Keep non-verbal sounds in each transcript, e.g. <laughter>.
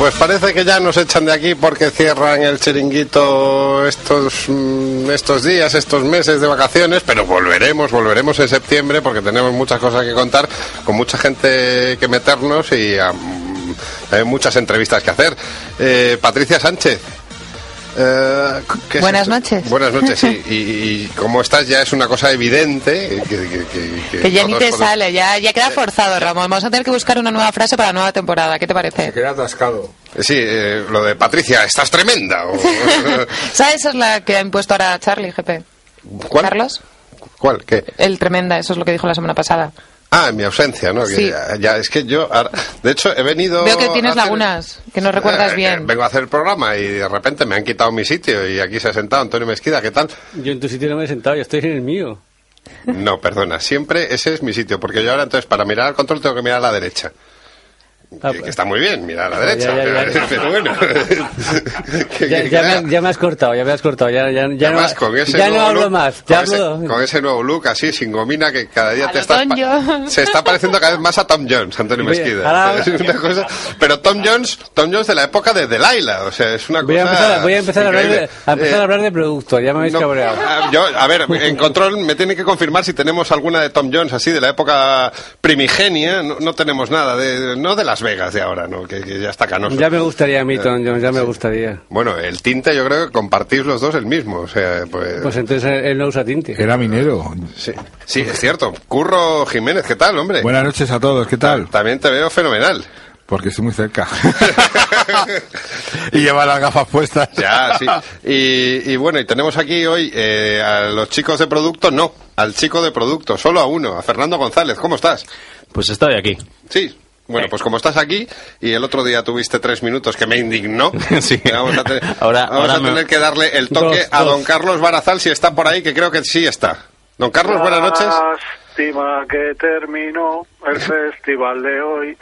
Pues parece que ya nos echan de aquí porque cierran el chiringuito estos, mm, estos días, estos meses de vacaciones, pero volveremos, volveremos en septiembre porque tenemos muchas cosas que contar, con mucha gente que meternos y hay muchas entrevistas que hacer. Eh, Patricia Sánchez. eh, ¿qué es Buenas noches. Buenas noches, sí. <laughs> Y, y como estás ya es una cosa evidente. Que, que- que- Que ya ni te podemos- sale, ya, ya queda forzado, Ramón. Vamos a tener que buscar una nueva frase para la nueva temporada. ¿Qué te parece? Queda atascado. Sí, eh, lo de Patricia, estás tremenda. o- <laughs> ¿Sabes? Esa es la que ha impuesto ahora Charlie, GP. ¿Cuál? ¿Carlos? ¿Cuál? ¿Qué? El tremenda, eso es lo que dijo la semana pasada. Ah, en mi ausencia, ¿no? Que Sí. ya, ya, es que yo, ahora- de hecho, he venido. Veo que tienes hacer- lagunas, que no recuerdas Eh, eh, bien. vengo a hacer el programa y de repente me han quitado mi sitio y aquí se ha sentado Antonio Mezquida, ¿qué tal? Yo en tu sitio no me he sentado, yo estoy en el mío. No, perdona, siempre ese es mi sitio, porque yo ahora entonces para mirar al control tengo que mirar a la derecha. Ah, Que, que está muy bien, mirar a la Ya, derecha, ya, ya, <laughs> pero, bueno. <laughs> Que- que- me, ya me has cortado, ya me has cortado, ya, ya, no, vas con ese ya no hablo look, más, ya con, ese, hablo... con ese nuevo look así, sin gomina, que cada día A te estás... <laughs> Se está pareciendo cada vez más a Tom Jones, Antonio Voy a- Mezquida. ahora- Es una cosa- pero Tom Jones, Tom Jones de la época de Delilah, o sea, es una Voy a cosa empezar, a- voy a empezar, a hablar, de, a empezar Eh, a hablar de producto, ya me habéis no, cabreado. ah, yo, a ver, en control me tiene que confirmar si tenemos alguna de Tom Jones así de la época primigenia. No, no tenemos nada de, no de Las Vegas de ahora, no, que, que ya está canoso. Ya me gustaría a mí, Tom Jones, ya me gustaría. Bueno, el tinte yo creo que compartís los dos el mismo, o sea, pues, Pues entonces él él no usa tinte. Era minero. sí, sí, es cierto. Curro Jiménez, ¿qué tal, hombre? Buenas noches a todos, ¿qué tal? También te veo fenomenal. Porque estoy muy cerca. <laughs> <laughs> y lleva las gafas puestas. Ya, sí. Y, y bueno, y tenemos aquí hoy eh, a los chicos de producto, no, al chico de producto, solo a uno, a Fernando González. ¿Cómo estás? Pues estoy aquí. Sí. Bueno, pues como estás aquí y el otro día tuviste tres minutos que me indignó, <laughs> Sí. vamos a, tener, <laughs> Ahora- vamos ahora a me- tener que darle el toque Dos, a dos. don Carlos Barazal si está por ahí, que creo que sí está. Don Carlos, buenas noches. Lástima que terminó el <laughs> festival de hoy.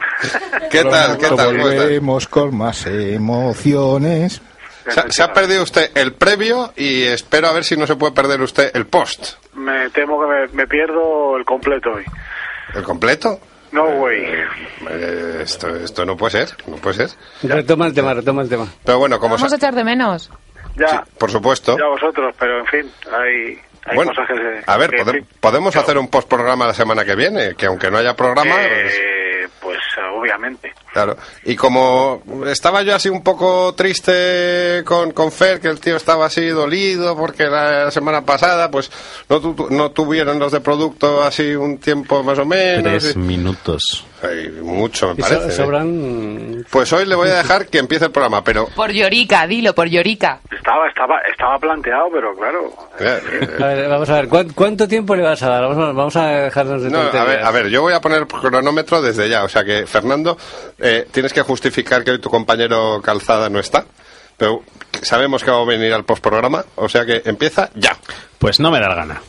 ¿Qué tal? ¿Qué tal? Volvemos con más emociones. Se, ha- se ha perdido usted el previo y espero a ver si no se puede perder usted el post. Me temo que me, me pierdo el completo hoy. ¿El completo? No, güey. Eh, esto, esto no puede ser, no puede ser. Retoma el tema, retoma el tema. Pero bueno, como Vamos a echar de menos. Ya, sí, por supuesto. ya vosotros, pero en fin, hay, hay Bueno, cosas que se... a ver, que, pode- podemos pero, hacer un post programa la semana que viene, que aunque no haya programa, pues, eh, pues obviamente. Claro. Y como estaba yo así un poco triste con, con Fer, que el tío estaba así dolido porque la semana pasada, pues no, tu- no tuvieron los de producto así un tiempo más o menos. Tres y- minutos. Ay, mucho, me Y parece. ¿eh? sobran... Pues hoy le voy a dejar que empiece el programa, pero Por Llorica, dilo, por Llorica. Estaba, estaba, estaba planteado, pero claro. A ver, vamos a ver, ¿cuán- ¿cuánto tiempo le vas a dar? Vamos a, vamos a dejarnos de No, a ver, a ver, yo voy a poner el cronómetro desde ya. O sea que, Fernando, eh, tienes que justificar que hoy tu compañero Calzada no está. Pero sabemos que va a venir al postprograma. O sea que empieza ya. Pues no me da la gana.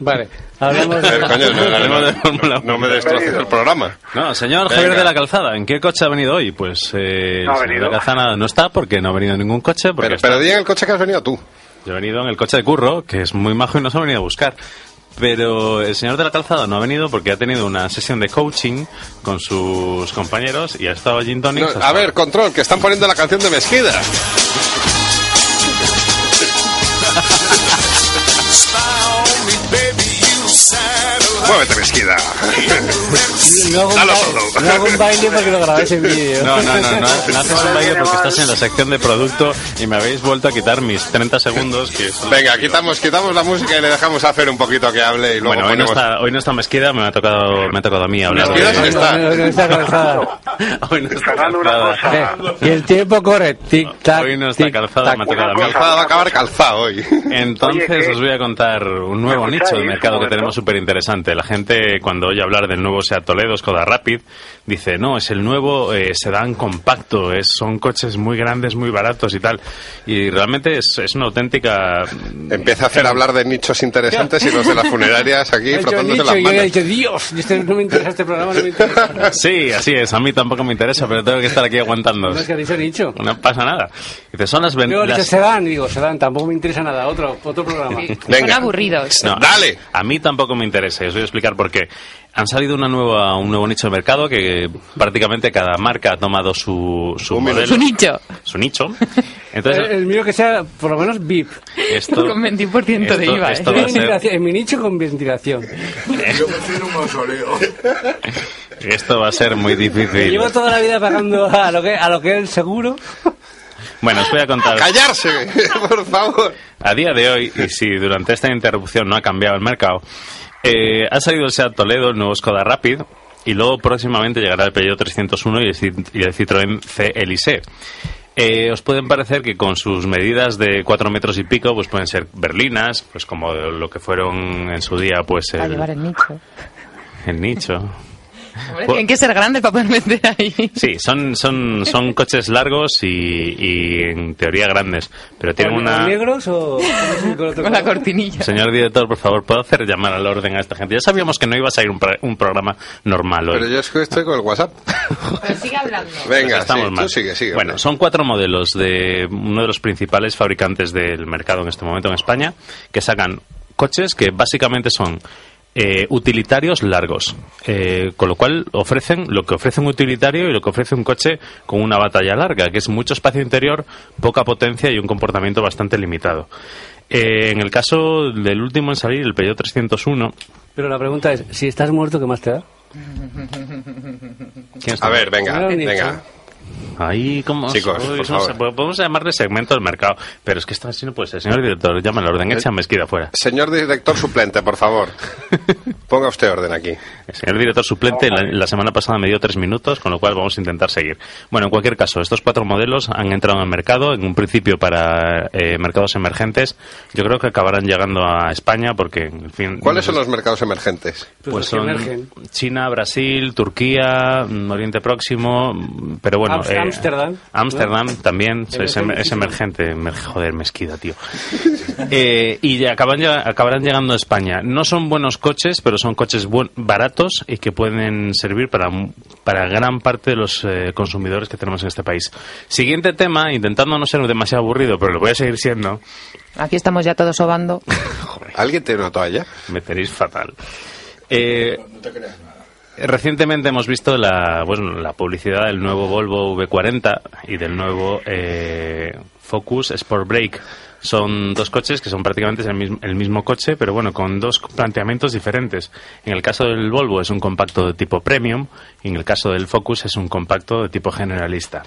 Vale, hablamos Eh, coño, no, no, Hablemos no, de Fórmula no me destroces el programa. No, señor Venga. Javier de la Calzada, ¿en qué coche ha venido hoy? Pues eh, No ha señor venido. de la Calzada no está porque no ha venido en ningún coche. Porque Pero, está- pero di en el coche que has venido tú. Yo he venido en el coche de curro, que es muy majo y nos ha venido a buscar. Pero el señor de la calzada no ha venido porque ha tenido una sesión de coaching con sus compañeros y ha estado allí en No, a ver, control, que están poniendo la canción de Mesquida. <laughs> Muévete, Mesquida. No hago, Dalo no hago un baile porque lo grabáis en vídeo. No, no, no, no, no haces un baile porque estás en la sección de producto y me habéis vuelto a quitar mis 30 segundos. Que Venga, quitamos, quitamos la música y le dejamos hacer un poquito que hable y luego Bueno, hoy no, ponemos... está, hoy no está Mezquida, me ha tocado, me ha tocado a mí hablar Mezquida de... está. No, no, no está calzada. Hoy no está calzada. cosa. Eh, y el tiempo corre. Tic, tac. Hoy no está tic, calzada, tac. me ha tocado a mí. Calzada va a acabar calzado hoy. Entonces os voy a contar un nuevo ¿Me nicho de mercado que tenemos súper interesante. La gente cuando oye hablar del nuevo Seat Toledo, Skoda Rapid, dice, no, es el nuevo eh, sedán compacto, es, son coches muy grandes, muy baratos y tal. Y realmente es, es una auténtica... Empieza a hacer hablar de nichos interesantes y los de las funerarias aquí <laughs> frotándose las y yo he manos. dicho, Dios, este no me interesa este programa, no me interesa. <laughs> Sí, así es, a mí tampoco me interesa, pero tengo que estar aquí aguantando. No es que ha dicho Nicho. No pasa nada. Dice, son las... ven- dice las- Sedán, digo, Sedán, tampoco me interesa nada, otro, otro programa. Son Venga. aburridos. No, Dale. A mí tampoco me interesa, y os voy a explicar por qué. Han salido una nueva, un nuevo nicho de mercado que prácticamente cada marca ha tomado su, su Un modelo. Su nicho. Su nicho. el, Entonces, el mío que sea, por lo menos, VIP. esto... Con 21% de esto- IVA, ¿eh? esto va a ser- Ventilación, en mi nicho con ventilación. <laughs> Esto va a ser muy difícil. Llevo toda la vida pagando a lo que, a lo que es el seguro. Bueno, os voy a contar. ¡Callarse! <laughs> Por favor. A día de hoy, y si durante esta interrupción no ha cambiado el mercado, eh, ha salido el Seat Toledo, el nuevo Skoda Rapid, y luego próximamente llegará el Peugeot 301 y el, Cit- y el Citroën C Elise. Eh, os pueden parecer que con sus medidas de 4 metros y pico, pues pueden ser berlinas, pues como lo que fueron en su día, pues Para llevar el, el nicho. el nicho. Hombre, tienen que ser grandes para poder meter ahí. Sí, son, son, son coches largos y, y en teoría grandes, pero tienen ¿Con una... negros o con, la cortinilla. Señor director, por favor, ¿puedo hacer llamar al orden a esta gente? Ya sabíamos que no iba a salir un, pro- un programa normal hoy. Pero yo es que estoy con el WhatsApp. Pero sigue hablando. Venga, Pues estamos sí, mal. tú sigue, sigue. Bueno, son cuatro modelos de uno de los principales fabricantes del mercado en este momento en España que sacan coches que básicamente son eh, utilitarios largos, eh, con lo cual ofrecen lo que ofrece un utilitario y lo que ofrece un coche con una batalla larga, que es mucho espacio interior, poca potencia y un comportamiento bastante limitado. Eh, en el caso del último en salir, el Peugeot 301, Pero la pregunta es, si estás muerto, ¿qué más te da? <laughs> A ver, venga, venga. Ahí, como Chicos, podemos llamarle segmento del mercado, pero es que esto así no puede ser. Señor director, llama al orden, echa mezquida fuera. Señor director suplente, por favor. <laughs> Ponga usted orden aquí. El señor director suplente la, la semana pasada me dio tres minutos, con lo cual vamos a intentar seguir. Bueno, en cualquier caso, estos cuatro modelos han entrado en el mercado, en un principio para eh, mercados emergentes. Yo creo que acabarán llegando a España porque, en fin... ¿Cuáles son no los mercados emergentes? Pues, Pues son emergen. China, Brasil, Turquía, mm, Oriente Próximo, mm, pero bueno... Ams- Ámsterdam. Ámsterdam también <laughs> es, es Emergente. emergente. emer- Joder, mezquida, tío. <laughs> Eh, y acaban, acabarán llegando a España. No son buenos coches, pero son coches buen- baratos y que pueden servir para, para gran parte de los eh, consumidores que tenemos en este país. Siguiente tema, intentando no ser demasiado aburrido, pero lo voy a seguir siendo. Aquí estamos ya todos sobando. <laughs> ¿Alguien tiene una toalla? Me tenéis fatal. Eh, Recientemente hemos visto la, bueno, la publicidad del nuevo Volvo V40 y del nuevo eh, Focus Sport Break. Son dos coches que son prácticamente el mismo, el mismo coche, pero bueno, con dos planteamientos diferentes. En el caso del Volvo es un compacto de tipo premium y en el caso del Focus es un compacto de tipo generalista.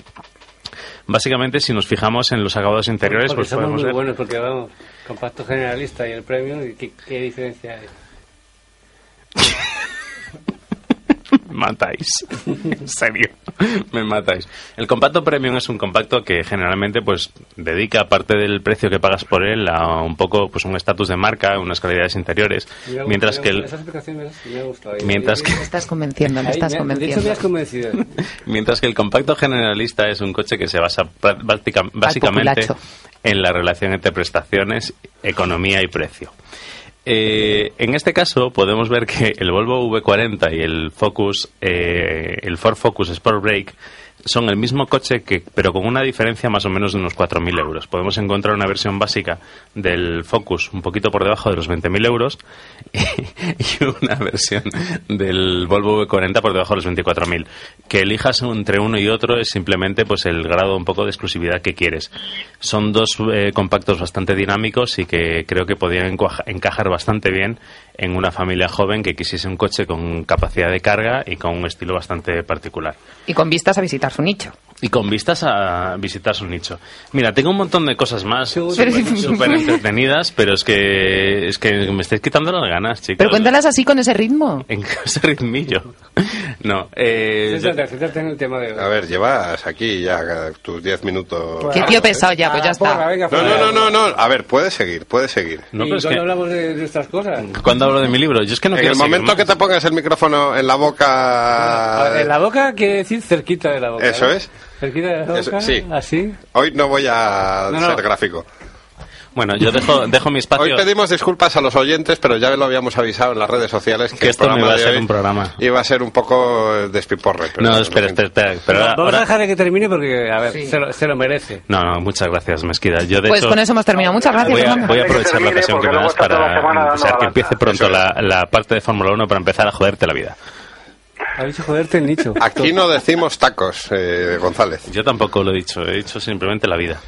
Básicamente, si nos fijamos en los acabados interiores, Porque pues somos podemos muy ver... buenos, porque vamos, compacto generalista y el premium, ¿y ¿qué, qué diferencia hay? <laughs> Me matáis. <laughs> en serio, me matáis. El compacto premium es un compacto que generalmente pues dedica parte del precio que pagas por él a un poco pues un estatus de marca, unas calidades interiores, Me ha mientras que el me gustado. <laughs> Mientras que- Me estás convenciendo, me estás convenciendo. <laughs> mientras que el compacto generalista es un coche que se basa básicamente en la relación entre prestaciones, economía y precio. Eh, en este caso podemos ver que el Volvo V40 y el Focus, eh, el Ford Focus Sport Break son el mismo coche, que, pero con una diferencia más o menos de unos 4.000 euros. Podemos encontrar una versión básica del Focus un poquito por debajo de los 20.000 euros <laughs> y una versión del Volvo V40 por debajo de los 24.000. Que elijas entre uno y otro es simplemente pues el grado un poco de exclusividad que quieres. Son dos eh, compactos bastante dinámicos y que creo que podrían encajar bastante bien en una familia joven que quisiese un coche con capacidad de carga y con un estilo bastante particular. Y con vistas a visitar su nicho. Y con vistas a visitar su nicho. Mira, tengo un montón de cosas más súper <laughs> entretenidas, pero es que es que me estáis quitando las ganas, chicos. Pero cuéntalas así con ese ritmo. En <laughs> ese ritmillo. No, eh, Céntrate, céntrate en el tema de hoy. A ver, llevas aquí ya tus 10 minutos. Qué tío pesado ya, pues ya Ah, porra, está. venga, No, no, no, no, no. A ver, puedes seguir, puedes seguir. no, ¿Y pero es cuando que hablamos de nuestras cosas? cuando hablo de mi libro, yo es que no en quiero el seguir momento que te pongas el micrófono en la boca. En la boca quiere decir cerquita de la boca. Eso ¿no? es. Cerquita de la boca, Eso, sí. así. Hoy no voy a No, no. ser gráfico. Bueno, yo dejo, dejo mi espacio. Hoy pedimos disculpas a los oyentes, pero ya lo habíamos avisado en las redes sociales que, Que el esto no iba a ser un programa. Iba a ser un poco despiporre. pero No, espera, espera, espera. Pero ahora- Vamos a dejar de que termine porque, a ver, Sí. se, lo, se lo merece. No, no, muchas gracias, Mezquida. Yo, de Pues hecho, con eso hemos terminado. Muchas gracias, voy a, voy a aprovechar la ocasión que me das para dando desear que empiece pronto la, la parte de Fórmula 1 para empezar a joderte la vida. Ha dicho joderte el nicho. Aquí no decimos tacos, eh, González. Yo tampoco lo he dicho, he dicho simplemente la vida.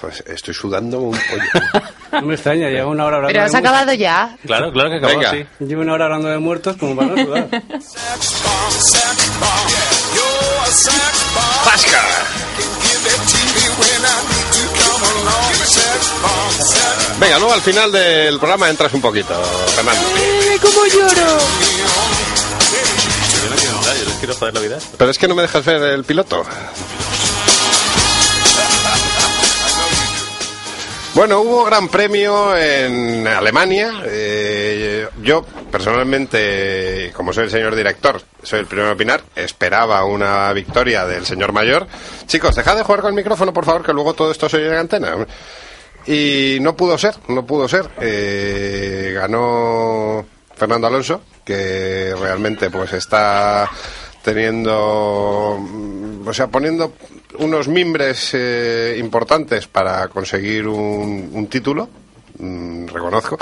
Pues estoy sudando un pollo. No me extraña, lleva una hora hablando Pero de has muertos. acabado ya. Claro, claro que acabó Venga. así. Lleva una hora hablando de muertos como para no sudar. ¡Pasca! Venga, luego al final del programa entras un poquito, Fernando. ¡Cómo lloro! Pero es que no me dejas ver el piloto. Bueno, hubo gran premio en Alemania. Eh, yo, personalmente, como soy el señor director, soy el primero en opinar, esperaba una victoria del señor mayor. Chicos, dejad de jugar con el micrófono, por favor, que luego todo esto se oye en antena. Y no pudo ser, no pudo ser. Eh, ganó Fernando Alonso, que realmente pues está teniendo, o sea, poniendo unos mimbres eh, importantes para conseguir un, un título. Mm, reconozco,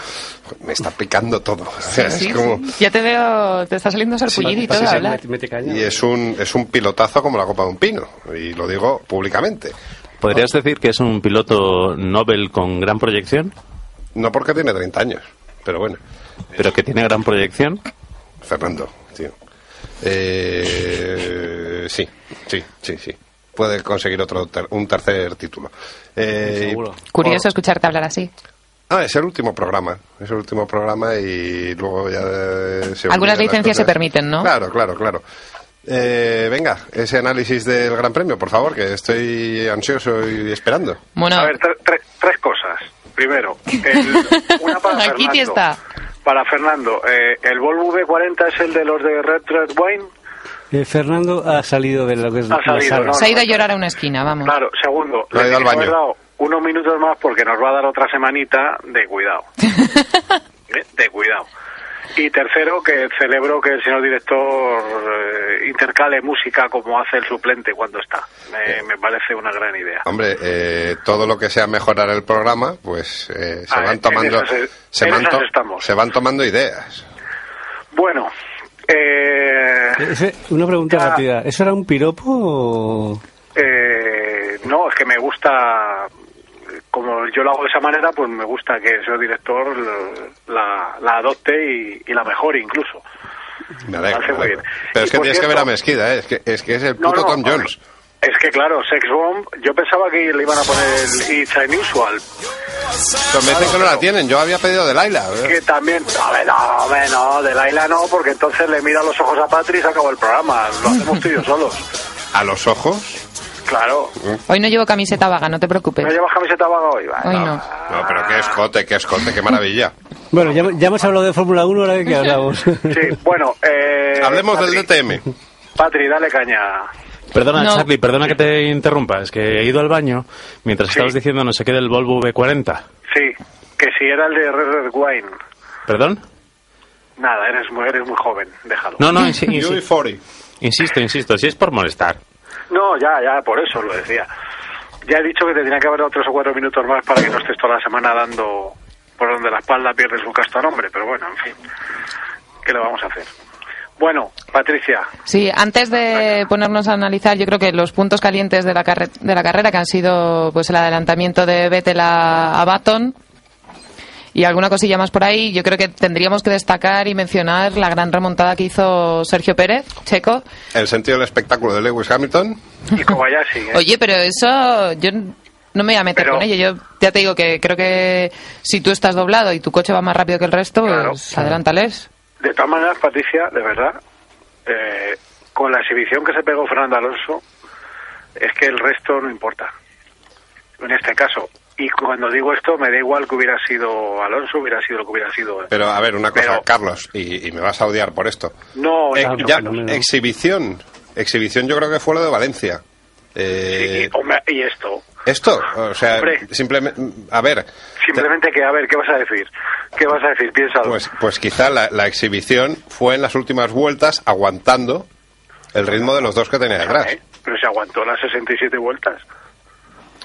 me está picando todo. <laughs> Sí, como- sí. Ya te veo, te está saliendo sarpullido y todo Pasa a que hablar. mete- mete caña. y es un, es un pilotazo como la copa de un pino, y lo digo públicamente. ¿Podrías decir que es un piloto Nobel con gran proyección? No porque tiene 30 años, pero bueno. Pero que tiene gran proyección. Fernando, tío. Eh, sí, sí, sí, sí. Puede conseguir otro ter- un tercer título. Eh, Seguro. Curioso escucharte hablar así. Ah, es el último programa. Es el último programa y luego ya eh, se Algunas licencias se permiten, ¿no? Claro, claro, claro. Eh, venga, ese análisis del Gran Premio, por favor, que estoy ansioso y esperando. Bueno, A ver, tre- tre- tres cosas. Primero, el- una para <laughs> Aquí Fernando. está. Para Fernando, eh, ¿el Volvo V40 es el de los de Red Red Wine? Eh, Fernando ha salido de lo que es Ha la salido, se ha ido a llorar a una esquina, vamos. Claro, segundo, le ido al baño. dado unos minutos más porque nos va a dar otra semanita de cuidado. <laughs> ¿Eh? De cuidado. Y tercero, que celebro que el señor director eh, intercale música como hace el suplente cuando está. Me, me parece una gran idea. Hombre, eh, todo lo que sea mejorar el programa, pues eh, se Ah, van tomando, esas- se van, esas to- estamos. se van tomando ideas. Bueno, eh, Ese- una pregunta Ya. rápida. ¿Eso era un piropo o...? eh, no, es que me gusta, como yo lo hago de esa manera, pues me gusta que el señor director la, la adopte y, y la mejore incluso. Me alegro. Me alegro. Pero Y es que tienes que cierto- ver a Mesquida, ¿eh? es, que, es que es el No, puto no, Tom Jones. Es que claro, Sex Bomb, yo pensaba que le iban a poner el It's Unusual, Pero me dicen que no la tienen, yo había pedido de Laila. que también, no, no, no, de Laila no, porque entonces le mira los ojos a Patri y se acabó el programa, lo hacemos tú y yo solos. A los ojos. Claro, Hoy no llevo camiseta vaga, no te preocupes. ¿no llevas camiseta vaga hoy? Va, Hoy no. no. No, pero qué escote, qué escote, qué maravilla. Bueno, ya, ya hemos hablado de Fórmula 1, ahora de qué hablamos. <laughs> Sí, bueno, eh, Hablemos del Patri, DTM. Patri, dale caña. Perdona, No. Charlie, perdona que te interrumpa. Es que he ido al baño mientras Sí. estabas diciendo no sé qué del Volvo V40. Sí, que si era el de Red Red Wine. ¿Perdón? Nada, eres muy, eres muy joven, déjalo. No, no, <laughs> insi- insi- UB40. insisto, insisto. Si es por molestar. No, ya, ya, por eso lo decía. Ya he dicho que te tenía que haber dado tres o cuatro minutos más para que no estés toda la semana dando por donde la espalda pierdes un casto nombre, pero bueno, en fin, ¿qué le vamos a hacer? Bueno, Patricia, Sí, antes de ponernos a analizar, yo creo que los puntos calientes de la, carre- de la carrera, que han sido pues el adelantamiento de Vettel a, a Baton y alguna cosilla más por ahí, yo creo que tendríamos que destacar y mencionar la gran remontada que hizo Sergio Pérez, checo. El sentido del espectáculo de Lewis Hamilton. y Kobayashi, ¿eh? Oye, pero eso yo no me voy a meter Pero- con ello. Yo ya te digo que creo que si tú estás doblado y tu coche va más rápido que el resto, Claro. pues adelántales. De todas maneras, Patricia, de verdad, eh, con la exhibición que se pegó Fernando Alonso, es que el resto no importa. En este caso. Y cuando digo esto, me da igual que hubiera sido Alonso, hubiera sido lo que hubiera sido. Pero a ver, una cosa, Pero- Carlos, y, y me vas a odiar por esto. No, Eh, no, no, ya, no, no. exhibición. Exhibición yo creo que fue lo de Valencia. Eh, Y, esto. esto, o sea, Hombre. simplemente, a ver, Simplemente que, a ver, ¿qué vas a decir? ¿Qué vas a decir? Piénsalo. pues, pues quizá la, la exhibición fue en las últimas vueltas aguantando el ritmo de los dos que tenía detrás. ¿Eh? Pero se aguantó las 67 vueltas.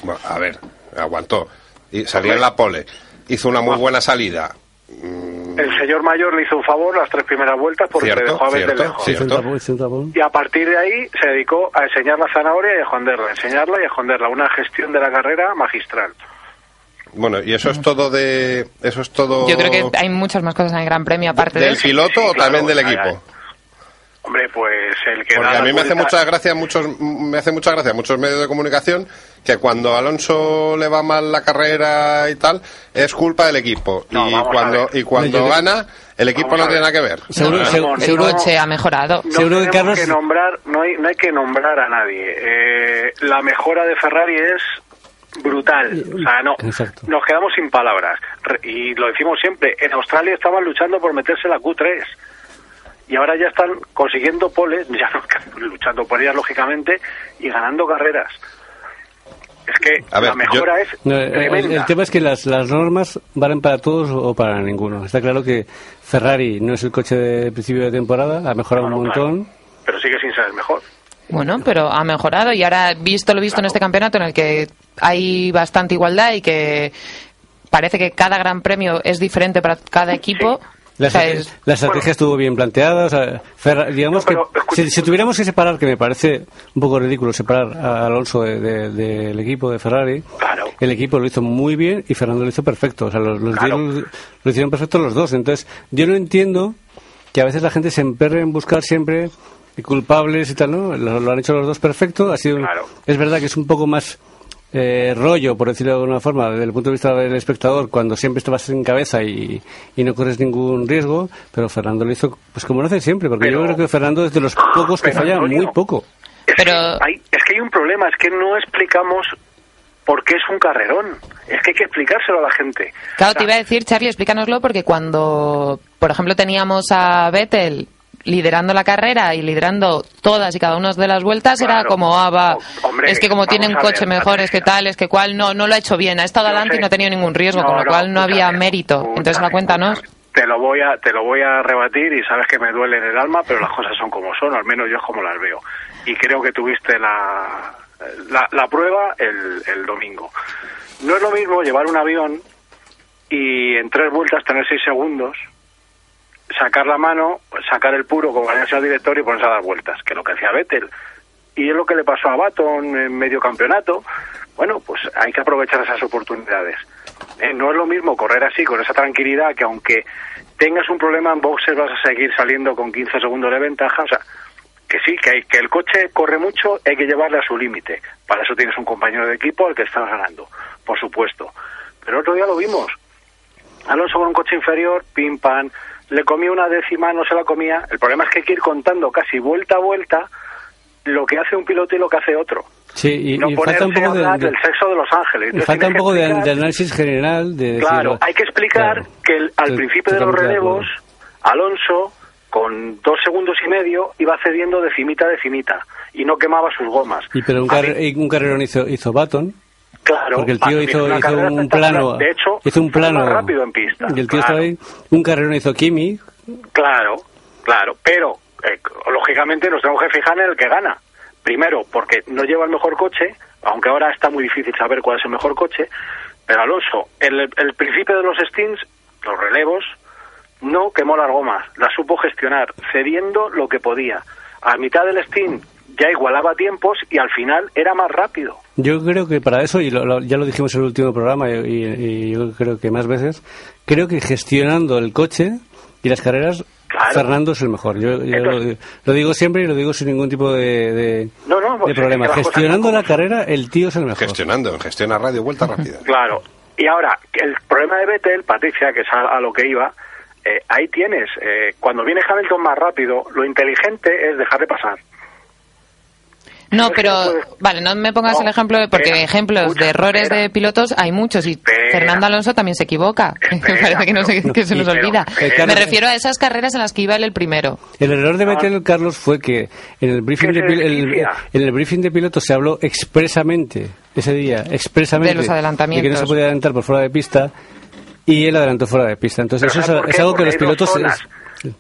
Bueno, a ver, aguantó. Y salía en la pole, hizo una muy buena salida. El señor mayor le hizo un favor las tres primeras vueltas porque le Cierto, dejó a Vettel cierto, lejos. cierto. Y a partir de ahí se dedicó a enseñar la zanahoria y a esconderla, a enseñarla y a esconderla. Una gestión de la carrera magistral. Bueno, y eso es todo de, eso es todo. Yo creo que hay muchas más cosas en el Gran Premio aparte de del eso. piloto Sí, o también claro, del equipo. Hombre, pues el que Porque da a mí me hace vueltas- mucha gracia muchos me hace mucha gracia muchos medios de comunicación que cuando a Alonso le va mal la carrera y tal es culpa del equipo No, y cuando y cuando gana el equipo no tiene nada que ver. Seguro, No, seguro- no, El seguro- coche ha mejorado. No Seguro que Carlos- que nombrar, no hay, no hay que nombrar a nadie. Eh, la mejora de Ferrari es brutal. O sea, no, Exacto. nos quedamos sin palabras. Y lo decimos siempre, en Australia estaban luchando por meterse la Q3. Y ahora ya están consiguiendo poles, <laughs> ya no luchando por ellas lógicamente, y ganando carreras. Es que A ver, la mejora yo- es No, el, tremenda. el tema es que las, las normas valen para todos o para ninguno. Está claro que Ferrari no es el coche de principio de temporada, ha mejorado No, no, un claro. montón. Pero sigue sin ser el mejor. Bueno, pero ha mejorado y ahora visto lo visto en este campeonato en el que hay bastante igualdad y que parece que cada gran premio es diferente para cada equipo. La, O sea, estrategia- es- la estrategia estuvo bien planteada. O sea, Ferra- digamos No, pero, que escucha- si, si tuviéramos que separar, que me parece un poco ridículo separar a Alonso de- de- del equipo de Ferrari, Claro. el equipo lo hizo muy bien y Fernando lo hizo perfecto. O sea, Claro. hicieron, lo hicieron perfecto los dos. Entonces, yo no entiendo que a veces la gente se emperre en buscar siempre culpables y tal, ¿no? Lo, lo han hecho los dos perfecto. Ha sido, Claro. es verdad que es un poco más eh, rollo, por decirlo de alguna forma, desde el punto de vista del espectador, cuando siempre estabas en cabeza y, y no corres ningún riesgo, pero Fernando lo hizo pues como lo hace siempre, porque Pero- yo creo que Fernando es de los pocos que falla Antonio, muy poco. Es, Pero- que hay, es que hay un problema, es que no explicamos por qué es un carrerón. Es que hay que explicárselo a la gente. Claro, O sea, te iba a decir, Charlie, explícanoslo, porque cuando, por ejemplo, teníamos a Vettel liderando la carrera y liderando todas y cada una de las vueltas, era como, ah, va, hombre, es que como tiene un coche ver, mejor, es que tal, es que cual, no, no lo ha hecho bien, ha estado adelante sé. y no ha tenido ningún riesgo, No, con lo cual no había mérito. Entonces, cuéntanos. escúchame. Te lo voy a te lo voy a rebatir y sabes que me duele en el alma, pero las cosas son como son, al menos yo es como las veo. Y creo que tuviste la la, la prueba el, el domingo. No es lo mismo llevar un avión y en tres vueltas tener seis segundos, sacar la mano, sacar el puro como vaya al director y ponerse a dar vueltas, que es lo que hacía Vettel. Y es lo que le pasó a Baton en medio campeonato. Bueno, pues hay que aprovechar esas oportunidades. Eh, no es lo mismo correr así, con esa tranquilidad, que aunque tengas un problema en boxes vas a seguir saliendo con 15 segundos de ventaja. O sea, que sí, que, hay, que el coche corre mucho, hay que llevarle a su límite. Para eso tienes un compañero de equipo al que estás ganando, por supuesto. Pero otro día lo vimos. Alonso con un coche inferior, pim pam, le comía una décima, no se la comía. El problema es que hay que ir contando casi vuelta a vuelta lo que hace un piloto y lo que hace otro. Sí, y, no y falta un poco de, de- del sexo de los ángeles. Entonces falta un poco de, explicar- de análisis general de Claro, hay que explicar claro. que el- al principio de los relevos. Alonso, con dos segundos y medio, iba cediendo de cimita a de cimita y no quemaba sus gomas. Y pero un, car- mí- y un carrerón hizo, hizo Baton, claro, porque el tío hizo, hizo un plano, De hecho, hizo un plano rápido en pista. Y el tío claro, estaba ahí, un carrerón hizo Kimi, Claro, claro, pero eh, lógicamente nos tenemos que fijar en el que gana. Primero, porque no lleva el mejor coche, aunque ahora está muy difícil saber cuál es el mejor coche, pero Alonso, el, el principio de los stints, los relevos, no quemó las gomas, las supo gestionar, cediendo lo que podía. A mitad del stint ya igualaba tiempos y al final era más rápido. Yo creo que para eso, y lo- lo- ya lo dijimos en el último programa, y, y- y yo creo que más veces, creo que gestionando el coche y las carreras, Claro. Fernando es el mejor. Yo, yo lo, Entonces- lo digo siempre y lo digo sin ningún tipo de, de, No, no, pues de problema. Gestionando la carrera, el tío es el mejor. Gestionando, gestiona radio, vuelta rápida. <laughs> Claro. Y ahora, el problema de Vettel, Patricia, que es a, a lo que iba, eh, ahí tienes, eh, cuando viene Hamilton más rápido, lo inteligente es dejarle pasar. No, Es que pero vale, no me pongas No, el ejemplo, de- porque espera, ejemplos escucha, de errores espera. de pilotos hay muchos y Espera. Fernando Alonso también se equivoca. <laughs> Espera, Parece que, no se, pero- que se nos pero- olvida. espera. Me refiero a esas carreras en las que iba él el primero. El error de. Vettel, Carlos, fue que en el briefing, de, el- en el briefing de pilotos se habló expresamente, ese día, expresamente, De los adelantamientos. que no se podía adelantar por fuera de pista y él adelantó fuera de pista. Entonces, Pero eso ¿sabes es, es algo que los pilotos... zonas. es-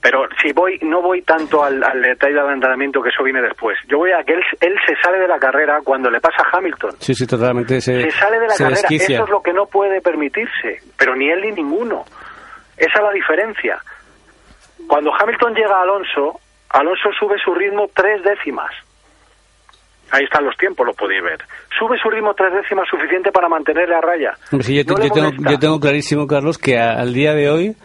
Pero si voy, no voy tanto al, al detalle del adelantamiento, que eso viene después. Yo voy a que él, él se sale de la carrera cuando le pasa a Hamilton. sí, sí, totalmente se, se sale de la carrera. desquicia. Eso es lo que no puede permitirse, pero ni él ni ninguno. Esa es la diferencia. Cuando Hamilton llega a Alonso, Alonso sube su ritmo tres décimas. Ahí están los tiempos, lo podéis ver. Sube su ritmo tres décimas suficiente para mantenerle a raya. Sí, yo, No le yo tengo, yo tengo clarísimo, Carlos, que a- al día de hoy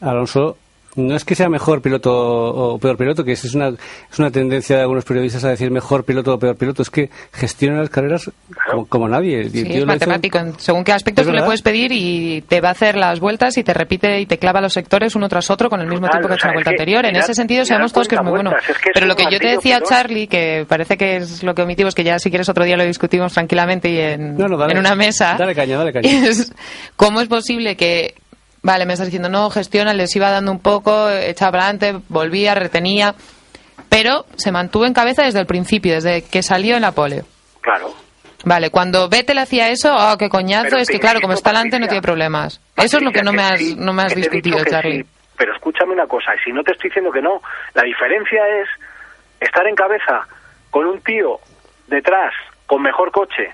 Alonso no es que sea mejor piloto o peor piloto, que es una, es una tendencia de algunos periodistas a decir mejor piloto o peor piloto, es que gestiona las carreras como, como nadie. Sí, es hizo- matemático. En- Según qué aspectos tú le puedes pedir y te va a hacer las vueltas y te repite y te clava los sectores uno tras otro con el mismo Total, tiempo que ha hecho la vuelta anterior. En ese sentido sabemos todos que es muy bueno. vueltas, es que es Pero lo que yo te decía. Charlie, que parece que es lo que omitimos, que ya si quieres otro día lo discutimos tranquilamente y en, No, no, dale. en una mesa. Dale caña, dale caña. <laughs> Es, ¿Cómo es posible que, vale, me estás diciendo, no, gestiona, les iba dando un poco, echaba para adelante, volvía, retenía, pero se mantuvo en cabeza desde el principio, desde que salió en la pole. Claro. Vale, cuando Vettel hacía eso, oh, qué coñazo, Pero es que claro, como está delante no tiene problemas. Eso es lo que no me has, sí, no me has discutido, Charlie. sí, pero escúchame una cosa, si no te estoy diciendo que no, la diferencia es estar en cabeza con un tío detrás con mejor coche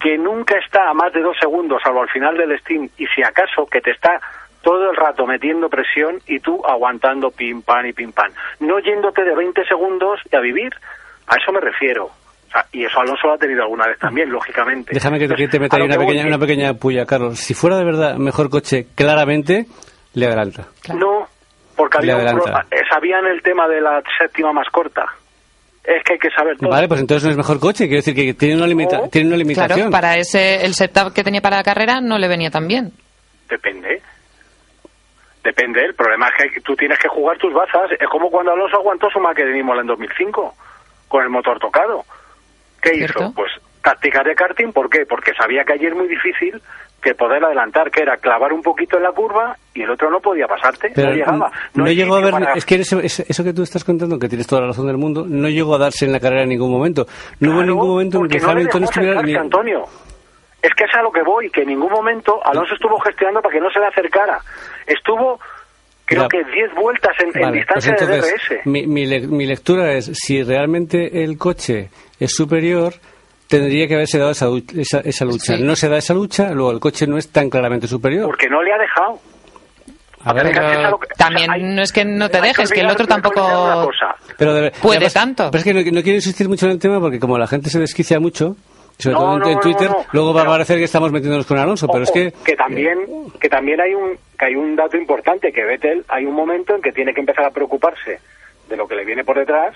que nunca está a más de dos segundos, salvo al final del Steam, y si acaso que te está todo el rato metiendo presión y tú aguantando pim pam y pim pam, no yéndote de 20 segundos y a vivir. A eso me refiero. O sea, y eso Alonso lo ha tenido alguna vez también, lógicamente. Déjame que, que te Entonces, meta ahí una pequeña, una pequeña puya, Carlos. Si fuera de verdad mejor coche, claramente le adelanta. No, porque había un pro- eh, sabían el tema de la séptima más corta. Es que hay que saber todo. Vale, pues entonces no es mejor coche. Quiero decir que tiene una, limita No. tiene una limitación. Claro, para ese, el setup que tenía para la carrera no le venía tan bien. Depende. Depende. El problema es que tú tienes que jugar tus bazas. Es como cuando Alonso aguantó su Maquedin en 2005 con el motor tocado. ¿Qué Cierto. hizo? Pues tácticas de karting. ¿Por qué? Porque sabía que allí es muy difícil que poder adelantar, que era clavar un poquito en la curva y el otro no podía pasarte. Pero no llegaba. no, hay llegó a ver, para- es que eso, que tú estás contando, que tienes toda la razón del mundo, no llegó a darse en la carrera en ningún momento. No hubo Claro, ningún momento en que no Hamilton estuviera... ni- Antonio. Es que es a lo que voy, que en ningún momento Alonso estuvo gestionando para que no se le acercara. Estuvo, creo que 10 vueltas en, pues distancia de DRS. mi, mi, le- mi lectura es, si realmente el coche es superior, tendría que haberse dado esa, esa, esa lucha. Sí. No se da esa lucha, luego el coche no es tan claramente superior. Porque no le ha dejado. A ver, Pero- que- también o sea, hay- no es que no te que dejes, que el otro que tampoco... pero de- puede además- tanto. Pero es que no, no quiero insistir mucho en el tema porque como la gente se desquicia mucho, sobre No, todo en, no, en no, Twitter, no, luego va a parecer que estamos metiéndonos con Alonso, pero es Ojo, que... también que también hay un que hay un dato importante que Vettel hay un momento en que tiene que empezar a preocuparse de lo que le viene por detrás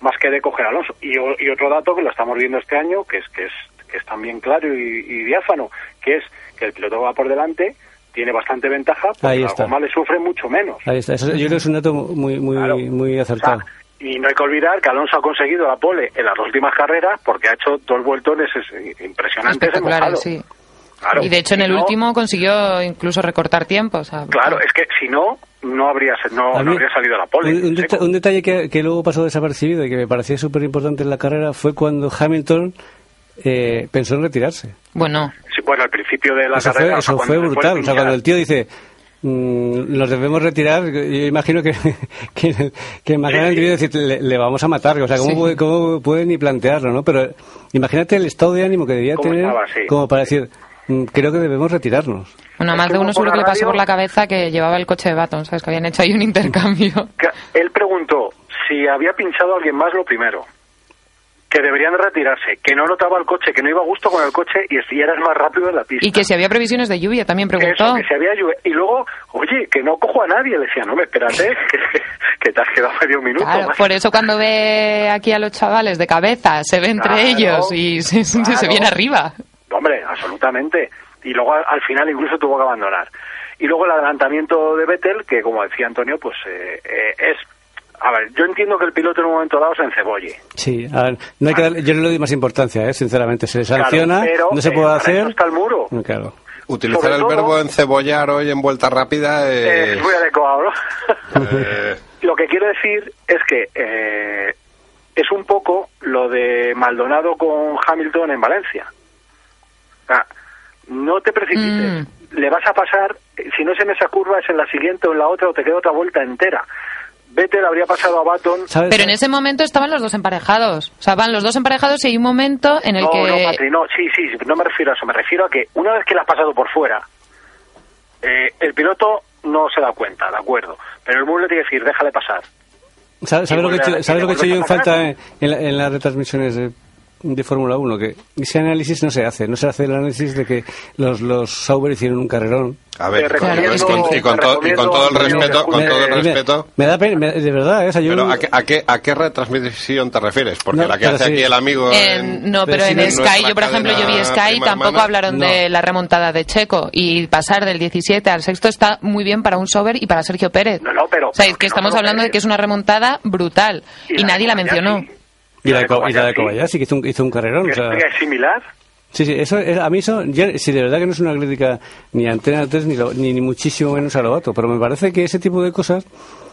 más que de coger a Alonso y, otro dato que lo estamos viendo este año que es que es que es también claro y, y diáfano que es que el piloto que va por delante tiene bastante ventaja porque gomas le sufren mucho menos Ahí está, eso- yo creo que es un dato muy, muy, Claro. muy O acertado. sea, y no hay que olvidar que Alonso ha conseguido la pole en las dos últimas carreras porque ha hecho dos vueltones es- impresionantes en mojado. Espectaculares, sí. Claro. Y de hecho en Si el no- último consiguió incluso recortar tiempo. o sea, Claro, es que si no, no habría, no, A no habría salido la pole. Un, un seco. deta- un detalle que, que luego pasó desapercibido y que me parecía súper importante en la carrera fue cuando Hamilton eh, pensó en retirarse. Bueno, Sí, bueno, al principio de la Eso carrera. fue, o sea, eso fue brutal. O sea, cuando el tío dice, mm, nos debemos retirar. Yo imagino que, <laughs> que, que McLaren debió decir, le, le vamos a matar. O sea, ¿cómo, Sí. puede, cómo puede ni plantearlo, no? Pero imagínate el estado de ánimo que debía ¿Cómo tener estaba? Sí. como para decir, mm, creo que debemos retirarnos. Bueno, más de uno seguro que le pasó por la cabeza que llevaba el coche de Baton, ¿sabes? Que habían hecho ahí un intercambio. <laughs> Que Él preguntó si había pinchado a alguien más lo primero. Que deberían de retirarse, que no notaba el coche, que no iba a gusto con el coche y si eras más rápido en la pista. Y que si había previsiones de lluvia, también Eso, preguntó. que si había lluvia. Y luego, oye, que no cojo a nadie. Le decía, no, me espérate, <laughs> que, que te has quedado medio minuto. Claro, <laughs> por eso cuando ve aquí a los chavales de cabeza, se ve entre Claro, ellos y se, viene arriba. Absolutamente. Y luego al, al final incluso tuvo que abandonar. Y luego el adelantamiento de Vettel, que como decía Antonio, pues eh, eh, es... A ver, yo entiendo que el piloto en un momento dado se encebolle. Sí, a ver, no hay que darle- yo no le doy más importancia, ¿eh? sinceramente. Se le sanciona, Claro, pero, no se eh, puede hacer. está el muro. Mm, Claro. Utilizar Sobre el todo- verbo encebollar hoy en vuelta rápida es... es muy adecuado, ¿no? eh, <laughs> Lo que quiero decir es que eh, es un poco lo de Maldonado con Hamilton en Valencia. O sea, no te precipites. Le vas a pasar, eh, si no es en esa curva, es en la siguiente o en la otra, o te queda otra vuelta entera. Vettel habría pasado a Baton. ¿Sabes? Pero en ese momento estaban los dos emparejados. O sea, van los dos emparejados y hay un momento en el No, que... no, Patri, no, sí, sí, no me refiero a eso. Me refiero a que una vez que la has pasado por fuera, eh, el piloto no se da cuenta, de acuerdo. Pero el muro le tiene que decir, déjale pasar. ¿Sabes, lo que he hecho, ¿sabes lo que he hecho yo en falta pasar. en, en la- en las retransmisiones de, de Fórmula 1? Que ese análisis no se hace. No se hace el análisis de que los, los Sauber hicieron un carrerón. a ver, y con, y con to- y con todo el respeto, con todo el Me- respeto... Me, da pena, me- de verdad, ¿eh? Sea, yo- Pero ¿a qué, a, qué, ¿a qué retransmisión te refieres? Porque No, la que hace sí. aquí el amigo... En- en- no, pero en Sky, yo por ejemplo, yo vi Sky, prima tampoco hermana. hablaron No. de la remontada de Checo. Y pasar del 17 al sexto está muy bien para un Sober y para Sergio Pérez. No, no, pero- O sea, es que estamos hablando de que es una remontada brutal. Y Y, nadie la mencionó. Y la de, Co- y la de que hizo un, hizo un carrerón. O sea, es similar. sí, sí, eso, es- a mí eso, ya- si de verdad que no es una crítica ni a Antena 3 ni, lo- ni, ni muchísimo menos a Lobato, pero me parece que ese tipo de cosas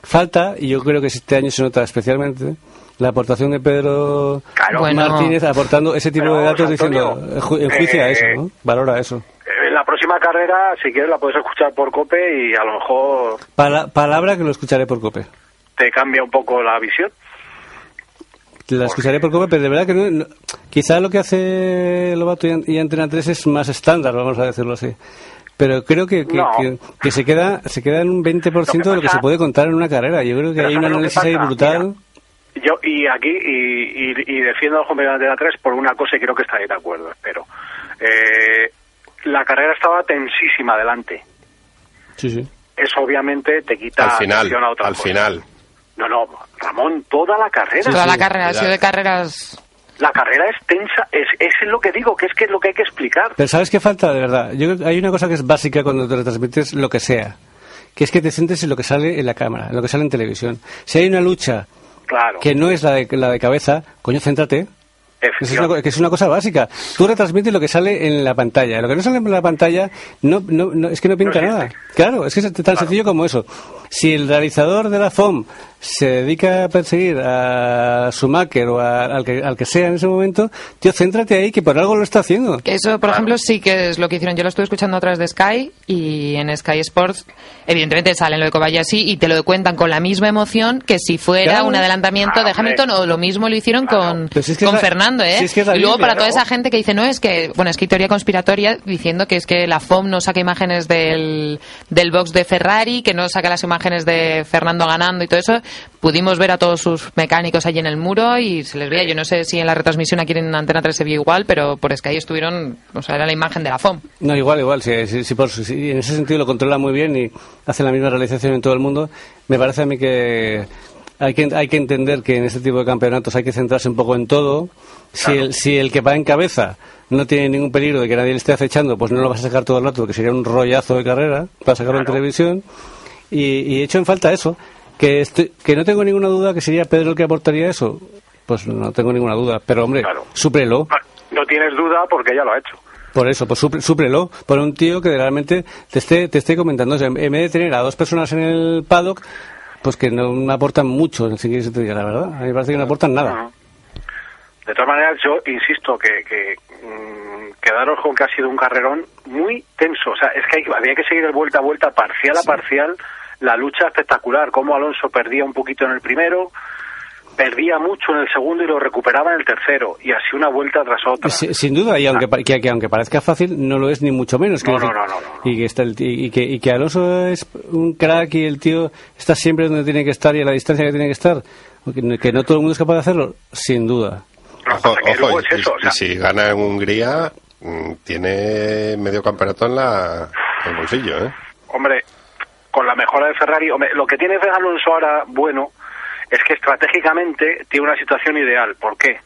falta, y yo creo que este año se nota especialmente, la aportación de Pedro Claro. Bueno. Martínez aportando ese tipo Pero de datos diciendo, Antonio, eh, ju- enjuicia eh, eso, ¿no? Valora eso. En la próxima carrera, si quieres, la puedes escuchar por COPE y a lo mejor Pala- palabra que lo escucharé por cope. te cambia un poco la visión. La escucharé por cope, pero de verdad que no, no- quizá lo que hace Lobato y, An- y Antena 3 es más estándar, vamos a decirlo así. Pero creo que, que, No. que- que se queda se queda en un 20% de lo que se puede contar en una carrera. Yo creo que hay un ¿sabes lo análisis ahí brutal. Yo, y aquí, y, y, y defiendo al compañero de la 3 por una cosa y creo que estaréis de acuerdo, espero. Eh, la carrera estaba tensísima adelante. Sí, sí. Eso obviamente te quita Al final, atención a otra al cosa. final. No, no, Ramón, toda la carrera. Toda la carrera ha sido de carreras. La carrera es tensa, es, es lo que digo, que es que es lo que hay que explicar. Pero ¿sabes qué falta de verdad? Yo creo que hay una cosa que es básica cuando te retransmites lo que sea, que es que te centres en lo que sale en la cámara, en lo que sale en televisión. Si hay una lucha Claro. que no es la de, la de cabeza, coño, céntrate. Es, una, que es una cosa básica. Tú retransmites lo que sale en la pantalla. Lo que no sale en la pantalla no, no, no- es que no pinta No nada. Claro, es que es tan sencillo como eso. Si el realizador de la FOM se dedica a perseguir a Schumacher o a- al, que, al que sea en ese momento, tío, céntrate ahí que por algo lo está haciendo. Que Eso, por ejemplo, sí que es lo que hicieron. Yo lo estuve escuchando a través de Sky y en Sky Sports, evidentemente salen lo de Kobayashi y te lo cuentan con la misma emoción que si fuera Claro. un adelantamiento de Ah. Hamilton o lo mismo lo hicieron con, Pero si es que con la- Fernando, ¿eh? si es que es la y luego para toda esa gente que dice, no, es que, bueno, es que hay teoría conspiratoria diciendo que es que la FOM no saca imágenes del, del box de Ferrari, que no saca las imágenes de Fernando ganando y todo eso. Pudimos ver a todos sus mecánicos allí en el muro y se les veía. Yo no sé si en la retransmisión aquí en Antena 3 se vio igual, pero por Sky estuvieron, o sea, era la imagen de la FOM. No, igual, igual. Si, por- si en ese sentido lo controla muy bien y hace la misma realización en todo el mundo, me parece a mí que hay que, hay que entender que en este tipo de campeonatos hay que centrarse un poco en todo. Si, el, si el que va en cabeza no tiene ningún peligro de que nadie le esté acechando, pues no lo vas a sacar todo el rato, que sería un rollazo de carrera para sacarlo en televisión. Y, y hecho en falta eso, que, estoy- que no tengo ninguna duda que sería Pedro el que aportaría eso. Pues no tengo ninguna duda. Pero hombre, Claro. súprelo. Ah, No tienes duda porque ya lo ha hecho. Por eso, pues súplelo por un tío que realmente te esté, te esté comentando. O sea, en vez de tener a dos personas en el paddock, pues que no aportan mucho, si quieres te diga la verdad. A mí me parece que no aportan nada. De todas maneras, yo insisto que, que, mm, quedaros con que ha sido un carrerón muy tenso. O sea, es que hay- había que seguir el vuelta a vuelta, parcial a parcial, la lucha espectacular. Cómo Alonso perdía un poquito en el primero, perdía mucho en el segundo y lo recuperaba en el tercero. Y así una vuelta tras otra. Si- sin duda, y aunque, pa- que, que aunque parezca fácil, no lo es ni mucho menos. No, quiero no, decir. no, no, no, Y que, está el y, que, y que Alonso es un crack y el tío está siempre donde tiene que estar y a la distancia que tiene que estar. Que no- que todo el mundo es capaz de hacerlo, sin duda. Que Ojo, que ojo, es eso, o y sea, si gana en Hungría, mm, tiene medio campeonato en, la, en el bolsillo, ¿eh? Hombre, con la mejora de Ferrari, hombre, lo que tiene Alonso ahora bueno es que estratégicamente tiene una situación ideal. ¿Por qué?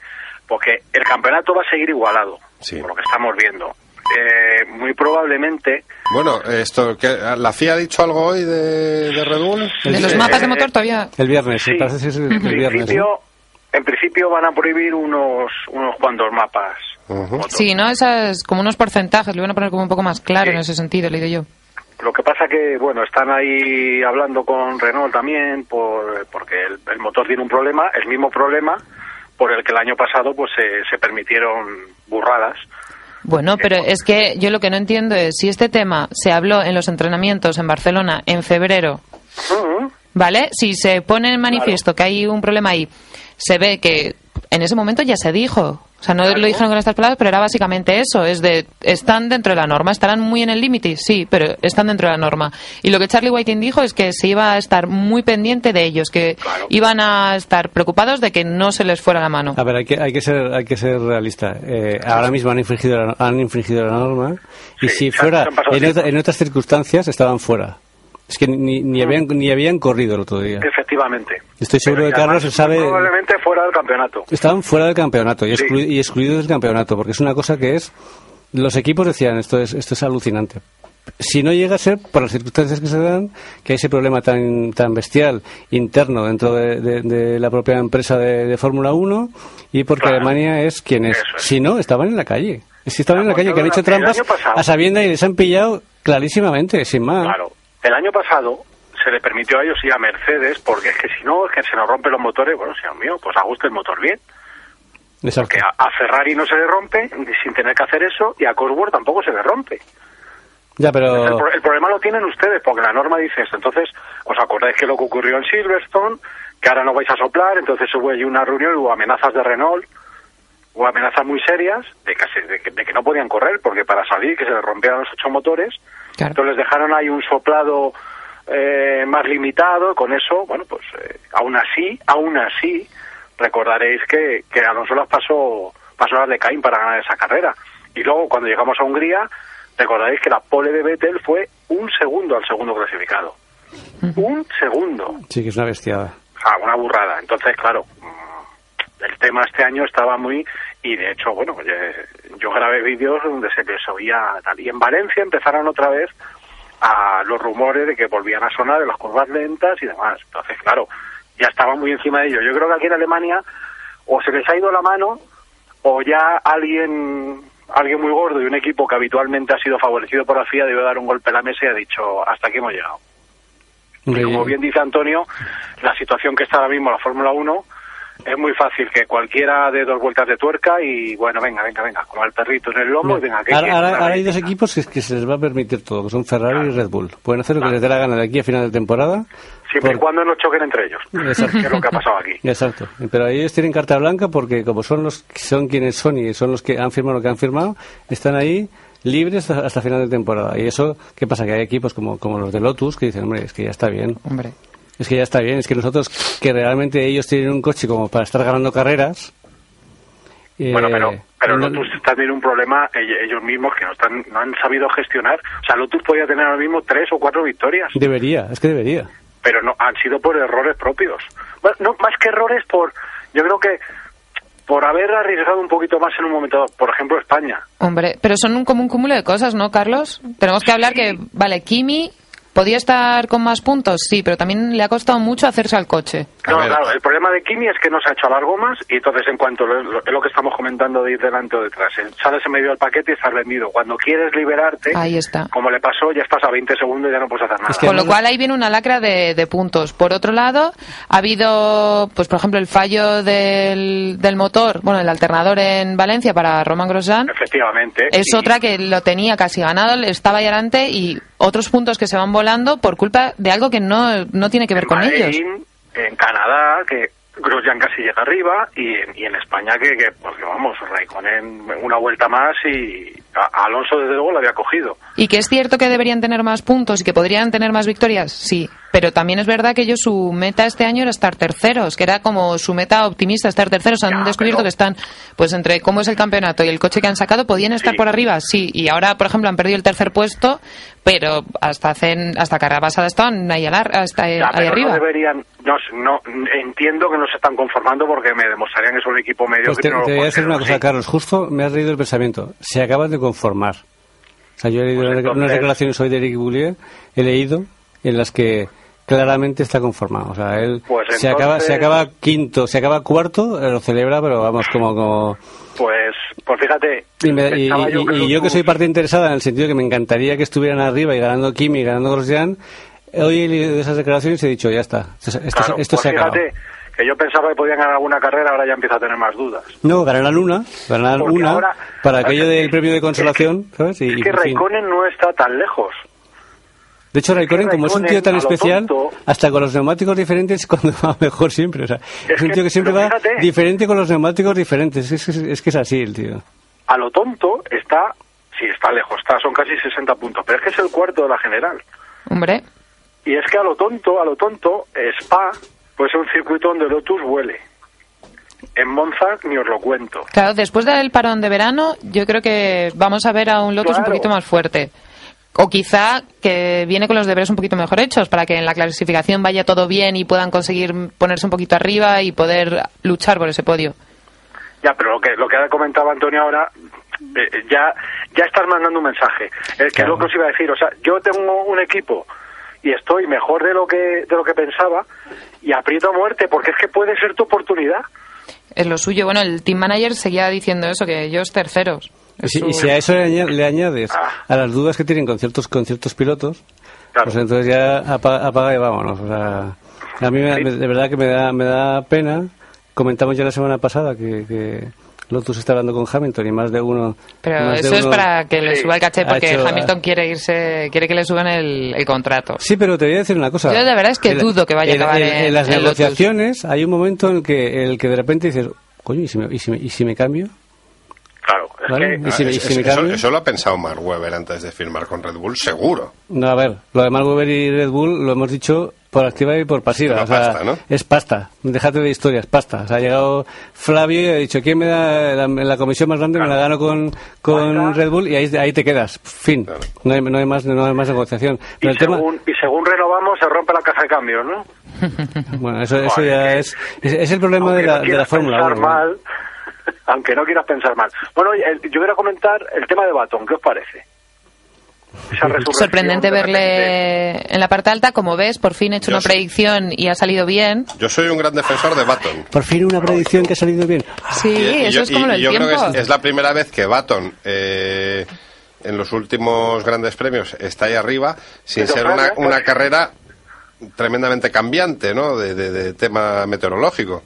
Porque el campeonato va a seguir igualado, Sí. por lo que estamos viendo. Eh, muy probablemente Bueno, esto, que ¿la FIA ha dicho algo hoy de, de Red Bull? De los mapas de motor todavía. El viernes, Sí. me parece que es el, el en viernes. principio, ¿no? en principio van a prohibir unos unos cuantos mapas. Sí, ¿no? Esas, como unos porcentajes, lo iban a poner como un poco más claro Sí. en ese sentido, le digo yo. Lo que pasa que, bueno, están ahí hablando con Renault también, por, porque el, el motor tiene un problema, el mismo problema por el que el año pasado pues se, se permitieron burradas. Bueno, pero es que yo lo que no entiendo es si este tema se habló en los entrenamientos en Barcelona en febrero. ¿vale? Si se pone en manifiesto que hay un problema ahí, se ve que en ese momento ya se dijo. O sea, no lo dijeron con estas palabras, pero era básicamente eso, es de, están dentro de la norma, estarán muy en el límite, sí, pero están dentro de la norma. Y lo que Charlie Whiting dijo es que se iba a estar muy pendiente de ellos, que Claro. iban a estar preocupados de que no se les fuera la mano. A ver, hay que, hay que ser, hay que ser realista. Eh, ahora mismo han infringido, la, han infringido la norma y Sí, si fuera otra- en otras circunstancias estaban fuera. Es que ni, ni, habían, ni habían corrido el otro día. Efectivamente. Estoy seguro de que Carlos además, sabe- Probablemente fuera del campeonato. Estaban fuera del campeonato y, Sí. y excluidos del campeonato, porque es una cosa que es... Los equipos decían, esto es, esto es alucinante. Si no llega a ser, por las circunstancias que se dan, que hay ese problema tan, tan bestial interno dentro de, de- de la propia empresa de, de Fórmula 1 y porque Claro. Alemania es quien es. Si no, estaban en la calle. Si estaban en la calle, que han hecho trampas a sabienda y les han pillado clarísimamente, sin más. Claro. El año pasado se le permitió a ellos y a Mercedes, porque es que si no, es que se nos rompen los motores, bueno, señor mío, pues ajuste el motor bien. Exacto. Que a, a Ferrari no se le rompe sin tener que hacer eso y a Cosworth tampoco se le rompe. Ya, El, pero... el problema lo tienen ustedes, porque la norma dice esto. Entonces, ¿os acordáis que lo que ocurrió en Silverstone? Que ahora no vais a soplar, entonces hubo allí una reunión, hubo amenazas de Renault, hubo amenazas muy serias de que, de que, de que no podían correr, porque para salir, que se les rompieran los ocho motores, Claro. entonces les dejaron ahí un soplado eh, más limitado, con eso, bueno, pues eh, aún así, aún así, recordaréis que, que Alonso las pasó, pasó las de Caín para ganar esa carrera. Y luego, cuando llegamos a Hungría, recordaréis que la pole de Vettel fue un segundo al segundo clasificado. Un segundo. Sí, que es una bestiada. Ah, una burrada. Entonces, claro, mm, el tema este año estaba muy... Y de hecho, bueno, yo, grabé vídeos donde se les oía tal. Y en Valencia empezaron otra vez a los rumores de que volvían a sonar de las curvas lentas y demás. Entonces, claro, ya estaba muy encima de ello. Yo creo que aquí en Alemania o se les ha ido la mano o ya alguien alguien muy gordo y un equipo que habitualmente ha sido favorecido por la FIA debe dar un golpe a la mesa y ha dicho hasta aquí hemos llegado. Y como bien dice Antonio, la situación que está ahora mismo la Fórmula 1 es muy fácil que cualquiera de dos vueltas de tuerca y bueno, venga, venga, venga, como el perrito en el lomo y venga, que ahora, ahora- ahora hay dos equipos que, que se les va a permitir todo, que son Ferrari y Red Bull. Pueden hacer lo que les dé la gana de aquí a final de temporada. Siempre y por- cuando no choquen entre ellos, Exacto. que es lo que ha pasado aquí. <laughs> Exacto. Pero ellos tienen carta blanca porque como son los son quienes son y son los que han firmado lo que han firmado, están ahí libres hasta, hasta final de temporada. Y eso, ¿qué pasa? Que hay equipos como, como los de Lotus que dicen, hombre, es que ya está bien. Hombre. Es que ya está bien. Es que nosotros, que realmente ellos tienen un coche como para estar ganando carreras. eh, Bueno, pero, pero no- Lotus también un problema ell- ellos mismos que no están no han sabido gestionar. O sea, Lotus podía tener ahora mismo tres o cuatro victorias, Debería, es que debería. pero no han sido por errores propios. Bueno, no más que errores por, yo creo que por haber arriesgado un poquito más en un momento, dado. por ejemplo, España. Hombre, pero son un, como un cúmulo de cosas, ¿no, Carlos? Tenemos que hablar que, vale, Kimi podía estar con más puntos, sí, pero también le ha costado mucho hacerse al coche. No, ver, claro, el problema de Kimi es que no se ha hecho a las gomas y entonces en cuanto lo, lo- es lo que estamos comentando de ir delante o detrás, eh, sales en medio del paquete y estás vendido. Cuando quieres liberarte, Ahí está. como le pasó, ya estás a 20 segundos y ya no puedes hacer nada. que Con lo cual ahí viene una lacra de, de puntos. Por otro lado, ha habido, pues por ejemplo, el fallo del, del motor, bueno, el alternador en Valencia para Roman Grosjean. Efectivamente. Es Y- otra que lo tenía casi ganado, le estaba ahí adelante y otros puntos que se van volando por culpa de algo que no, no tiene que ver en con ellos. En Canadá, que Grosjean casi llega arriba, y en, España, que, que pues que vamos, Raikkonen una vuelta más y Alonso desde luego lo había cogido. Y que es cierto que deberían tener más puntos y que podrían tener más victorias, sí. Pero también es verdad que ellos su meta este año era estar terceros, que era como su meta optimista, estar terceros. Han Ya, descubierto pero- que están, pues entre cómo es el campeonato y el coche que han sacado, podían estar Sí. por arriba, sí. Y ahora, por ejemplo, han perdido el tercer puesto, pero hasta hacen, hasta carrera pasada estaban ahí, alar- hasta, eh, Ya, ahí pero arriba. no deberían, no, no, entiendo que no se están conformando porque me demostrarían que es un equipo medio Pues te, no lo te voy a decir una cosa, así. Carlos. Justo me has leído el pensamiento. Se acaban de conformar. O sea, yo he leído Pues entonces- unas declaraciones hoy de Eric Boulier, he leído, en las que claramente está conformado. O sea, él Pues se, acaba, se entonces- acaba quinto, se acaba cuarto, eh, lo celebra, pero vamos, como... como Pues, pues fíjate, y, me- y- pensaba y- yo que y los yo que soy parte interesada en el sentido que me encantaría que estuvieran arriba y ganando Kimi y ganando Grosjean, hoy he leído esas declaraciones y he dicho, ya está, esto, esto- Claro, esto pues se acaba. fíjate que yo pensaba que podían ganar alguna carrera, ahora ya empiezo a tener más dudas. No, ganarán una, ganarán una ahora- para aquello que- del premio de consolación, ¿sabes? Y, Es que. Raikkonen no está tan lejos. De hecho, Raikkonen, como es un tío tan especial, tonto- hasta con los neumáticos diferentes, <laughs> cuando va mejor siempre. O sea, es, un tío que siempre va fíjate. diferente con los neumáticos diferentes. Es, es- es que es así el tío. A lo tonto está, sí, está lejos, está, son casi 60 puntos, pero es que es el cuarto de la general. Hombre, Y es que a lo tonto, a lo tonto, Spa puede ser un circuito donde Lotus huele. En Monza ni os lo cuento. claro, después del parón de verano, yo creo que vamos a ver a un Lotus un poquito más fuerte. O quizá que viene con los deberes un poquito mejor hechos para que en la clasificación vaya todo bien y puedan conseguir ponerse un poquito arriba y poder luchar por ese podio. Ya, pero lo que lo que ha comentado Antonio ahora, eh, ya ya estás mandando un mensaje. Es que Claro. lo que os iba a decir, o sea, yo tengo un equipo y estoy mejor de lo que de lo que pensaba y aprieto a muerte porque es que puede ser tu oportunidad. Es lo suyo. Bueno, el team manager seguía diciendo eso, que ellos terceros. Y si, Eso- y si a eso le, aña- le añades Ah. a las dudas que tienen con ciertos, con ciertos pilotos, Claro. pues entonces ya apaga, apaga y vámonos. O sea, a mí me- Sí. me- de verdad que me da, me da pena. Comentamos ya la semana pasada que, que Lotus está hablando con Hamilton y más de uno. Pero más de eso es uno- para que le Sí. suba el caché porque hecho- Hamilton quiere irse, quiere que le suban el, el contrato. Sí, pero te voy a decir una cosa. Yo de verdad es que En- dudo que vaya a en- acabar en, en- en las en Lotus. negociaciones hay un momento en el que, el que de repente dices, coño, ¿y si me, y si me, y si me cambio? Claro, es que ¿Y si me- y si me eso, lo ha pensado Mark Webber antes de firmar con Red Bull, seguro. No, a ver, lo de Mark Webber y Red Bull lo hemos dicho por activa y por pasiva. O sea, pasta, ¿no? Es pasta. Déjate de historias, pasta. O sea, ha llegado Flavio y ha dicho, ¿quién me da la, la comisión más grande? Me la gano con, con. Red Bull y ahí, ahí te quedas. Fin. Claro. No, hay, no, hay más, no hay más negociación. y tema, según, y según renovamos se rompe la caja de cambios, ¿no? <laughs> bueno, eso, eso ya es, es, es el problema Aunque de no la, de la Fórmula pensar 1. ¿no? <laughs> aunque no quieras pensar mal. Bueno, el- yo quiero comentar el tema de Baton, ¿qué os parece? <laughs> Sorprendente verle en la parte alta. Como ves, por fin he hecho Yo una predicción y ha salido bien. Yo soy un gran defensor de Baton. Por fin una predicción que ha salido bien. Sí, Y- y eso yo, es como y- lo del yo creo tiempo. que es, es la primera vez que Baton eh, en los últimos grandes premios está ahí arriba sin Pero ser una, pues- una carrera tremendamente cambiante, ¿no? De, de- de tema meteorológico.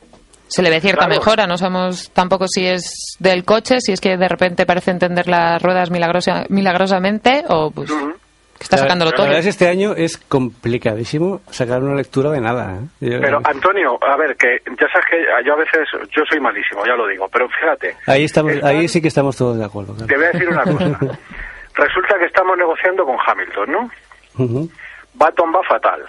Se le ve cierta Claro. mejora. No sabemos tampoco si es del coche, si es que de repente parece entender las ruedas milagrosa- milagrosamente o pues que está La- sacándolo la todo. verdad es que este año es complicadísimo sacar una lectura de nada. ¿eh? Yo- Pero Antonio, a ver, que ya sabes que yo a veces, yo soy malísimo, ya lo digo, pero fíjate. ahí, estamos, están- ahí sí que estamos todos de acuerdo. claro. Te voy a decir una cosa. <laughs> Resulta que estamos negociando con Hamilton, ¿no? Ujú. Baton va fatal.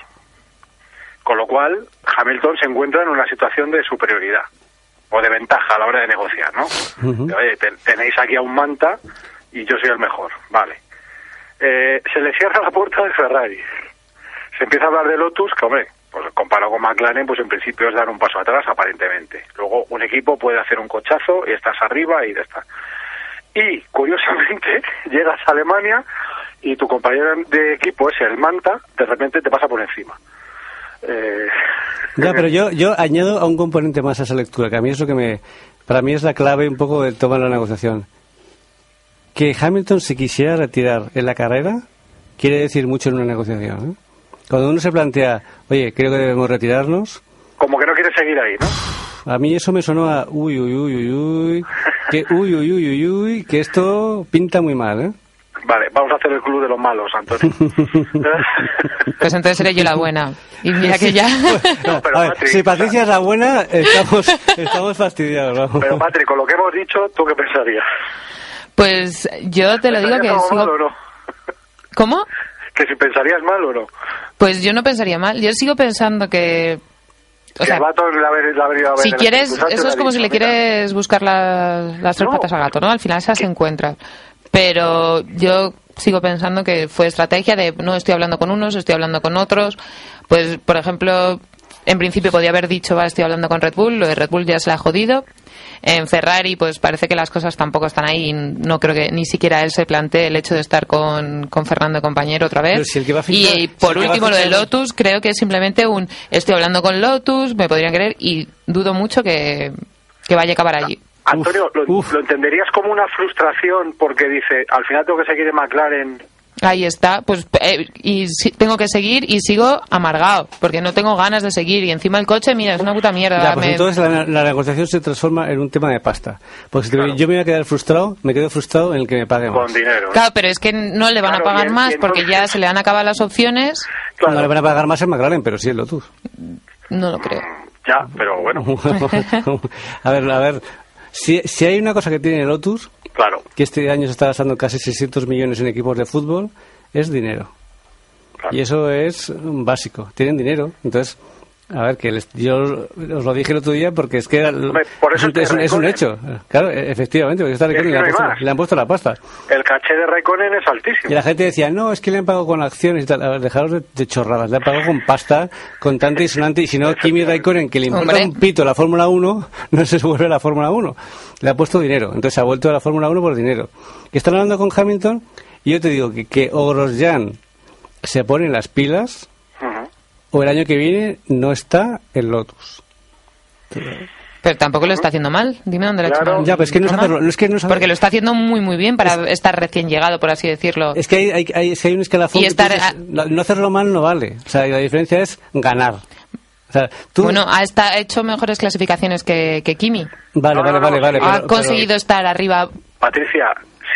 Con lo cual, Hamilton se encuentra en una situación de superioridad o de ventaja a la hora de negociar, ¿no? Oye, te- tenéis aquí a un manta y yo soy el mejor, vale. Eh, se le cierra la puerta de Ferrari. Se empieza a hablar de Lotus, que hombre, pues comparado con McLaren, pues en principio es dar un paso atrás, aparentemente. Luego un equipo puede hacer un cochazo y estás arriba y ya está. Y curiosamente <laughs> llegas a Alemania y tu compañero de equipo es el Manta, de repente te pasa por encima. Eh, Ya, pero yo, yo añado a un componente más a esa lectura, que a mí es lo que me. Para mí es la clave un poco del toma de la negociación. Que Hamilton se quisiera retirar en la carrera quiere decir mucho en una negociación. ¿eh? Cuando uno se plantea, oye, creo que debemos retirarnos, como que no quiere seguir ahí, ¿no? a mí eso me sonó a uy, uy, uy, uy, uy, que uy, uy, uy, uy, uy, que esto pinta muy mal, ¿eh? Vale, vamos a hacer el club de los malos, Antonio. <laughs> Pues entonces seré yo la buena. Y mira que ya... No, pero A ver, Patrick, si Patricia es la buena, estamos, <laughs> estamos fastidiados, vamos. Pero Patrick, con lo que hemos dicho, ¿tú qué pensarías? Pues yo te lo digo que ¿Pensarías algo mal sigo... o no? ¿Cómo? Que si pensarías mal o no. Pues yo no pensaría mal. Yo sigo pensando que... O Que sea, el vato le ha venido- le ha venido a ver si quieres, eso es como si le "Mira, quieres buscar las, las tres No. patas al gato, ¿no? Al final esas se encuentran. Pero yo sigo pensando que fue estrategia de no estoy hablando con unos, estoy hablando con otros. Pues, por ejemplo, en principio podía haber dicho, va, estoy hablando con Red Bull, lo de Red Bull ya se la ha jodido. En Ferrari, pues parece que las cosas tampoco están ahí. y No creo que ni siquiera él se plantee el hecho de estar con, con Fernando compañero otra vez. Si fichar- y, por último, lo de Lotus, creo que es simplemente un estoy hablando con Lotus, me podrían querer y dudo mucho que, que vaya a acabar allí. Antonio, Uf, lo, uf. lo entenderías como una frustración porque dice, al final tengo que seguir en McLaren. Ahí está, pues eh, y si- tengo que seguir y sigo amargado porque no tengo ganas de seguir y encima el coche, mira, es una puta mierda. Ya, pues me- entonces la, la negociación se transforma en un tema de pasta. Porque si te- Claro. yo me voy a quedar frustrado, me quedo frustrado en el que me pague Con más. dinero. Claro, pero es que no le van Claro, a pagar y en- más porque entonces- ya <laughs> se le han acabado las opciones. Claro. No le van a pagar más en McLaren, pero sí en Lotus. No lo creo. Ya, pero bueno, <laughs> a ver, a ver. Si, si hay una cosa que tiene Lotus, claro. que este año se está gastando casi 600 millones en equipos de fútbol, es dinero. Claro. Y eso es básico. Tienen dinero. Entonces, a ver, que les- yo os lo dije el otro día porque es que era- Hombre, por eso es, un, es un- es un Raikkonen. hecho. Claro, e- efectivamente, porque está Raikkonen y que le, han puesto, más. le han puesto la pasta. El caché de Raikkonen es altísimo. Y la gente decía, no, es que le han pagado con acciones y tal. A ver, dejaros de, de chorradas. Le han pagado con pasta, contante y sonante. Y si no, Kimi Raikkonen, que le importa Hombre. un pito la Fórmula 1, no se vuelve a la Fórmula 1. Le ha puesto dinero. Entonces ha vuelto a la Fórmula 1 por dinero. Que están hablando con Hamilton y yo te digo que, que o Grosjean se pone las pilas. O el año que viene no está en Lotus. Pero tampoco lo está haciendo mal. Dime dónde lo ha hecho mal. Ya, pero es que no es hacerlo- que no Porque lo está haciendo muy, muy bien para estar recién llegado, por así decirlo. Es que hay, hay, hay- es que hay un escalafón. Y que estar tú dices, a- no hacerlo mal no vale. O sea, la diferencia es ganar. O sea, tú, Bueno, ha hecho mejores clasificaciones que, que Kimi. Vale, No, vale, no, vale, vale. ha pero- conseguido estar arriba. Patricia,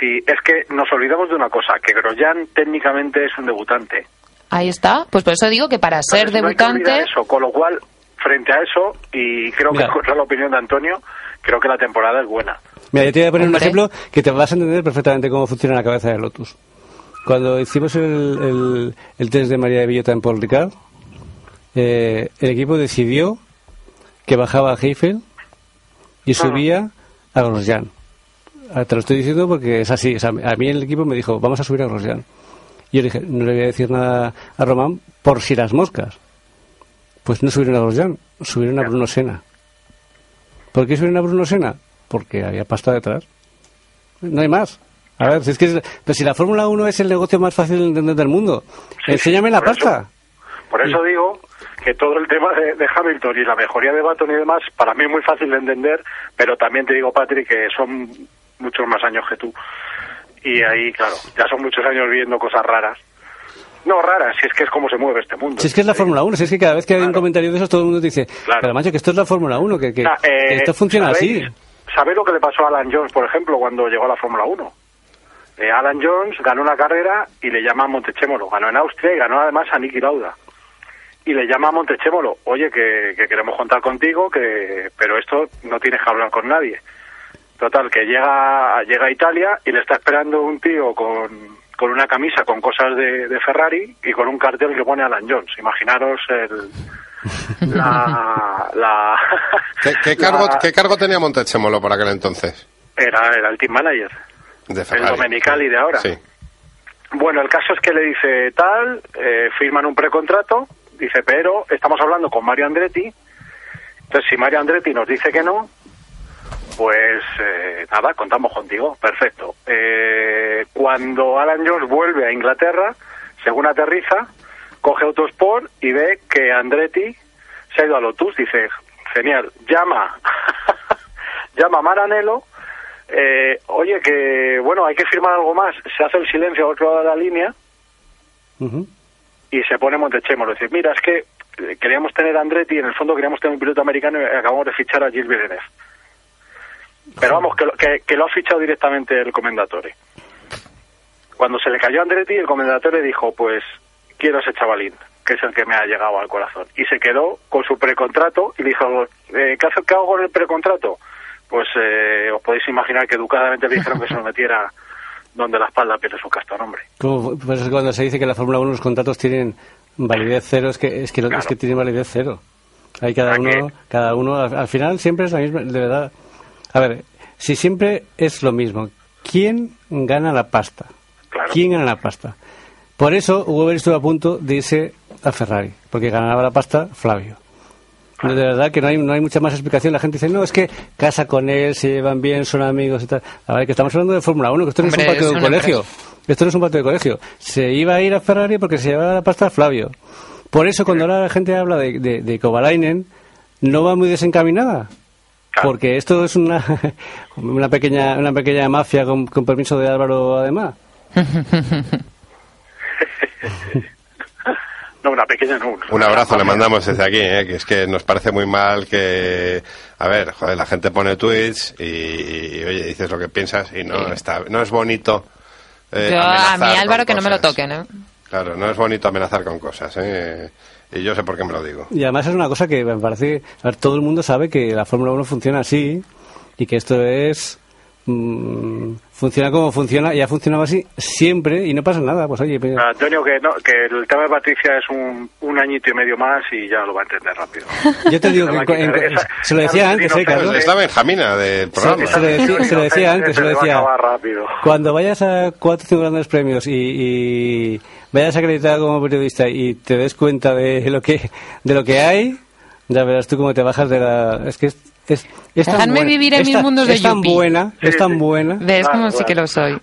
si es que nos olvidamos de una cosa, que Grosjean técnicamente es un debutante. Ahí está. Pues por eso digo que para ser Entonces, no hay que debutante. eso, con lo cual, frente a eso, y creo Mira. que contra la opinión de Antonio, creo que la temporada es buena. Mira, yo te voy a poner un ejemplo que te vas a entender perfectamente cómo funciona la cabeza de Lotus. Cuando hicimos el, el, el test de María de Villota en Paul Ricard, eh, el equipo decidió que bajaba a Heifel y subía a Grosjean. Ah, Te lo estoy diciendo porque es así. O sea, a mí el equipo me dijo, vamos a subir a Grosjean. Y yo dije, no le voy a decir nada a Román por si las moscas. Pues no subieron a Grosjean, subieron a Bruno Sena. ¿Por qué subieron a Bruno Sena? Porque había pasta detrás. No hay más. A ver, si es que es- pero si la Fórmula 1 es el negocio más fácil de entender del mundo, Sí, enséñame sí, la eso. pasta. Por eso digo que todo el tema de, de Hamilton y la mejoría de Baton y demás, para mí es muy fácil de entender, pero también te digo, Patrick, que son muchos más años que tú. Y ahí, claro, ya son muchos años viendo cosas raras. No raras, si es que es como se mueve este mundo. Si es que es la. Fórmula 1, si es que cada vez que hay un comentario de esos, todo el mundo dice, Claro. pero macho, que esto es la Fórmula 1, que, que, Ah, eh, que esto funciona ¿sabéis- así. ¿Sabéis lo que le pasó a Alan Jones, por ejemplo, cuando llegó a la Fórmula 1? Eh, Alan Jones ganó una carrera y le llama a Montechémolo. Ganó en Austria y ganó además a Niki Lauda. Y le llama a Montechémolo, oye, que, que queremos contar contigo, que pero esto no tienes que hablar con nadie. Total, que llega, llega a Italia y le está esperando un tío con, con una camisa con cosas de, de Ferrari y con un cartel que pone Alan Jones. Imaginaros el, <laughs> la... la ¿Qué, qué cargo, la- ¿Qué cargo tenía Montechemolo por aquel entonces? Era, era el team manager, De el Ferrari. Domenicali de ahora. Sí. Bueno, el caso es que le dice tal, eh, firman un precontrato, dice, pero estamos hablando con Mario Andretti, entonces si Mario Andretti nos dice que no, pues eh, nada, contamos contigo, perfecto. Eh, cuando Alan Jones vuelve a Inglaterra, según aterriza, coge Autosport y ve que Andretti se ha ido a Lotus. Dice, genial, llama, <laughs> llama a Maranello. eh, oye, que bueno, hay que firmar algo más. Se hace el silencio al otro lado de la línea y se pone Montechemolo. Dice, mira, es que eh, queríamos tener a Andretti en el fondo queríamos tener un piloto americano y acabamos de fichar a Gilles Villeneuve. Pero vamos, que lo, que, que lo ha fichado directamente el comendatore. Cuando se le cayó a Andretti, el comendatore dijo, pues quiero ese chavalín, que es el que me ha llegado al corazón. Y se quedó con su precontrato y dijo, eh, ¿qué, hace- qué hago con el precontrato? Pues eh, os podéis imaginar que educadamente le dijeron que se lo metiera donde la espalda pierde su casto nombre. Como, por eso es cuando se dice que en la Fórmula 1 los contratos tienen validez cero, es que, es que, lo- es que tienen validez cero. Hay cada ¿A uno, cada uno, al, al final siempre es la misma, de verdad. A ver, si siempre es lo mismo, ¿quién gana la pasta? Claro. ¿Quién gana la pasta? Por eso Weber estuvo a punto de irse a Ferrari, porque ganaba la pasta Flavio. De verdad que no hay, no hay mucha más explicación. La gente dice, no, es que casa con él, se llevan bien, son amigos y tal. A ver, que estamos hablando de Fórmula 1, que esto no Hombre, es un patio de un colegio. empresa. Esto no es un patio de colegio. Se iba a ir a Ferrari porque se llevaba la pasta Flavio. Por eso cuando ahora la gente habla de, de, de Kovalainen, no va muy desencaminada. Claro. Porque esto es una, <laughs> una pequeña una pequeña mafia con, con permiso de Álvaro además. <laughs> No, una pequeña no. una- Un abrazo le mandamos desde aquí, ¿eh? que es que nos parece muy mal que, a ver, joder, la gente pone tweets y, y, oye, dices lo que piensas y no está, no es bonito. eh, Yo, a mí, Álvaro, que no me lo toquen, ¿eh? Claro, no es bonito amenazar con cosas, ¿eh? Y yo sé por qué me lo digo. Y además es una cosa que me parece, a todo el mundo sabe que la Fórmula 1 funciona así y que esto es mm, funciona como funciona y ha funcionado así siempre y no pasa nada. Pues oye, pues- Antonio, que, no, que el tema de Patricia es un, un añito y medio más y ya lo va a entender rápido. <laughs> yo te digo que en- quitar en- esa- se lo decía antes, ¿eh. Carlos? Es la Benjamina del programa. se lo decía- se lo decía antes, se lo decía. Cuando vayas a cuatro o cinco grandes premios y, y vayas acreditado como periodista y te des cuenta de lo que de lo que hay, ya verás tú cómo te bajas de la... Es que es, es, es tan Dejadme buena, vivir en es mis tan- mundos de es tan Yuppie. buena, es Sí, tan buena. ¿Ves Claro, cómo sí que lo soy?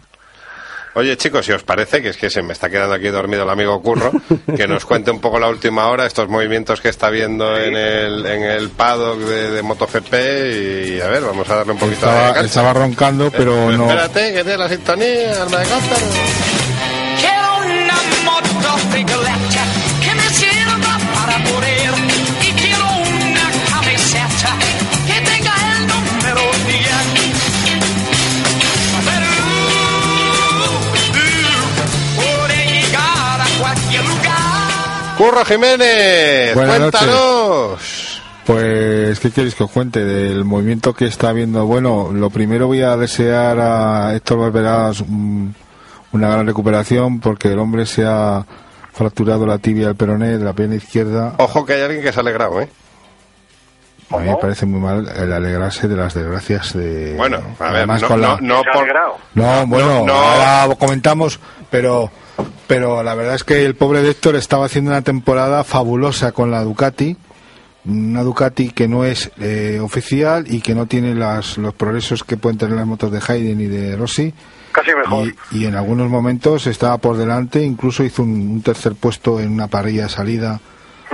Oye, chicos, si os parece, que es que se me está quedando aquí dormido el amigo Curro, que nos cuente un poco la última hora, estos movimientos que está viendo en el, en el paddock de, de MotoGP y, a ver, vamos a darle un poquito de Estaba, cancha. estaba roncando, pero Eh, no. Espérate, que tiene la sintonía, alma de cántaro. Curro Jiménez, Buenas cuéntanos. Pues, ¿qué queréis que os cuente del movimiento que está habiendo? Bueno, lo primero voy a desear a Héctor Barberas un- una gran recuperación porque el hombre se ha fracturado la tibia del peroné de la pierna izquierda. Ojo que hay alguien que se ha alegrado, ¿eh? A mí me parece muy mal el alegrarse de las desgracias de... Bueno, a ver, además no, con la- no, por... No, bueno, no. ahora comentamos, pero pero la verdad es que el pobre Héctor estaba haciendo una temporada fabulosa con la Ducati, una Ducati que no es eh, oficial y que no tiene las, los progresos que pueden tener las motos de Hayden y de Rossi. Casi mejor. Y, y en algunos momentos estaba por delante, incluso hizo un, un tercer puesto en una parrilla de salida,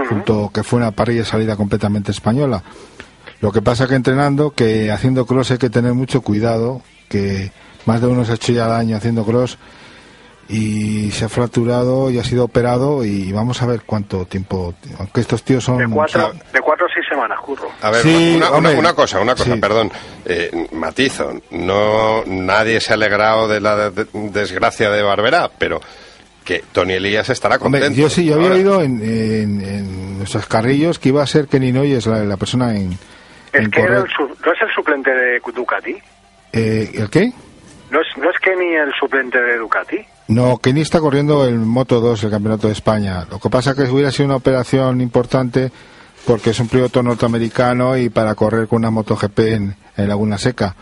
junto, que fue una parrilla de salida completamente española. Lo que pasa que entrenando, que haciendo cross hay que tener mucho cuidado, que más de uno se ha hecho ya daño haciendo cross y se ha fracturado y ha sido operado y vamos a ver cuánto tiempo, aunque estos tíos son... De cuatro, de cuatro a seis semanas, curro. A ver, Sí, una, una- una cosa, una cosa, Sí. perdón. Eh, matizo, no, nadie se ha alegrado de la de- desgracia de Barberá, pero que Tony Elías estará Hombre, contento. yo sí, yo había Ahora, oído en, en, en nuestros carrillos que iba a ser Kenny Noyes la, la persona en... Es en que era el no es el suplente de Ducati. Eh, ¿El qué? No es, no es Kenny el suplente de Ducati. No, Kenny está corriendo el Moto 2, el Campeonato de España. Lo que pasa que hubiera sido una operación importante porque es un piloto norteamericano y para correr con una MotoGP en, en Laguna Seca.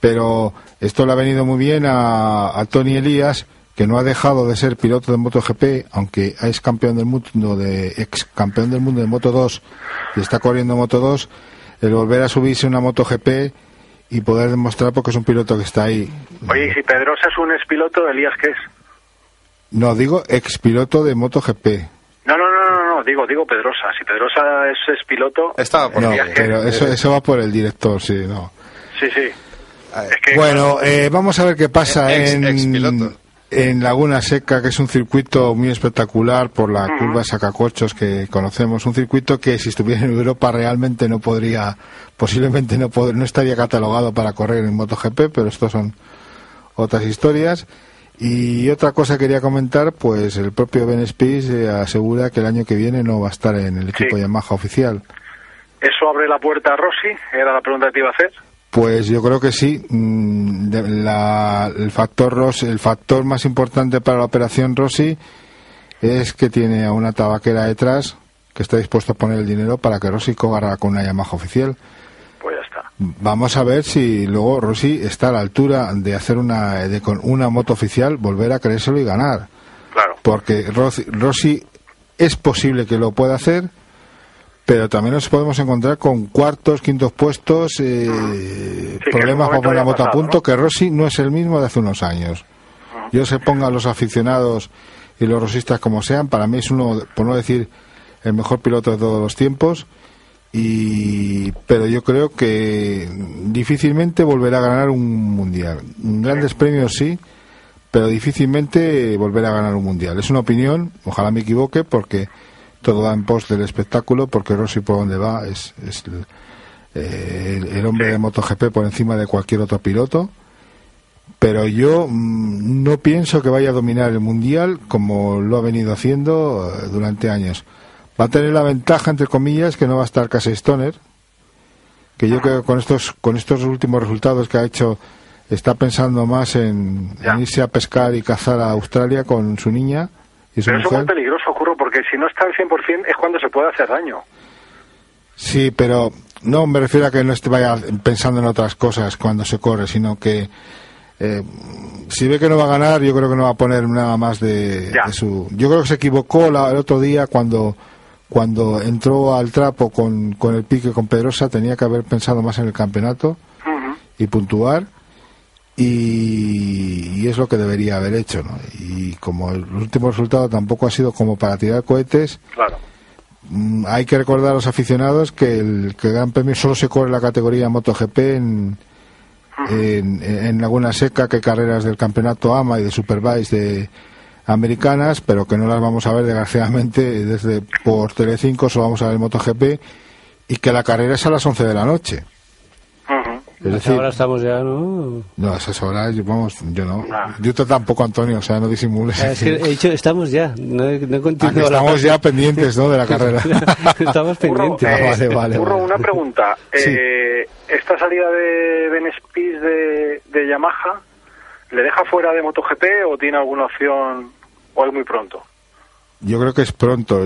Pero esto le ha venido muy bien a, Tony Elías, que no ha dejado de ser piloto de MotoGP, aunque es campeón del mundo de ex campeón del mundo de Moto 2 y está corriendo Moto 2, el volver a subirse una MotoGP y poder demostrar porque es un piloto que está ahí. Oye, si Pedrosa es un expiloto, Elías, ¿qué es? No, digo ex piloto de MotoGP. No, no, no, digo, digo Pedrosa. Si Pedrosa es, es piloto, Estaba por No, que- pero eso, eso va por el director, sí, no. sí, sí. Es que, Bueno, eh, vamos a ver qué pasa Ex- en, expiloto. en Laguna Seca, que es un circuito muy espectacular por la curva de sacacorchos que conocemos. Un circuito que si estuviera en Europa realmente no podría, posiblemente no, pod- no estaría catalogado para correr en MotoGP, pero estos son otras historias. Y otra cosa que quería comentar, pues el propio Ben Spies eh, asegura que el año que viene no va a estar en el equipo Sí. Yamaha oficial. ¿Eso abre la puerta a Rossi? Era la pregunta que te iba a hacer. Pues yo creo que sí. Mm, la- el factor Rossi, el factor más importante para la operación Rossi es que tiene a una tabaquera detrás que está dispuesto a poner el dinero para que Rossi corra con una Yamaha oficial. Vamos a ver si luego Rossi está a la altura de hacer una de con una moto oficial volver a creérselo y ganar, Claro. porque Rossi, Rossi es posible que lo pueda hacer, pero también nos podemos encontrar con cuartos, quintos puestos, eh, Sí, problemas poner la moto a punto, ¿no? que Rossi no es el mismo de hace unos años. Yo se ponga a los aficionados y los rosistas como sean, para mí es uno, por no decir el mejor piloto de todos los tiempos, y pero yo creo que difícilmente volverá a ganar un mundial. Grandes premios sí, pero difícilmente volverá a ganar un mundial. Es una opinión, ojalá me equivoque, porque todo da en pos del espectáculo, porque Rossi por donde va es, es el, eh, el- el hombre de MotoGP por encima de cualquier otro piloto. Pero yo mm, no pienso que vaya a dominar el mundial como lo ha venido haciendo eh, durante años. Va a tener la ventaja, entre comillas, que no va a estar Casey Stoner, que yo creo que con estos, con estos últimos resultados que ha hecho, está pensando más en, en irse a pescar y cazar a Australia con su niña y su Pero eso es muy mujer. peligroso, Curro, porque si no está al 100% es cuando se puede hacer daño. Sí, pero no me refiero a que no esté vaya pensando en otras cosas cuando se corre, sino que eh, si ve que no va a ganar, yo creo que no va a poner nada más de, de su. Yo creo que se equivocó la- el otro día cuando cuando entró al trapo con, con el pique con Pedrosa, tenía que haber pensado más en el campeonato y puntuar. Y, y es lo que debería haber hecho, ¿no? Y como el último resultado tampoco ha sido como para tirar cohetes, Claro. Mm, hay que recordar a los aficionados que el, que el Gran Premio solo se corre la categoría MotoGP en, en, en Laguna Seca, que carreras del campeonato AMA y de Superbikes de americanas, pero que no las vamos a ver desgraciadamente desde por Telecinco, solo vamos a ver MotoGP y que la carrera es a las 11 de la noche. Es decir, Ahora estamos ya, ¿no? no, a esas horas, yo- vamos, yo no. Ah. Yo tampoco, Antonio, o sea, no disimules. Es que he dicho, estamos ya. No, he- no he Ah, estamos ya pendientes, ¿no?, de la carrera. <laughs> estamos pendientes. Ah, eh, vale, vale, Curro, vale. una pregunta. Sí. Eh, ¿Esta salida de Ben Spies de, de Yamaha le deja fuera de MotoGP o tiene alguna opción o es muy pronto? Yo creo que es pronto. A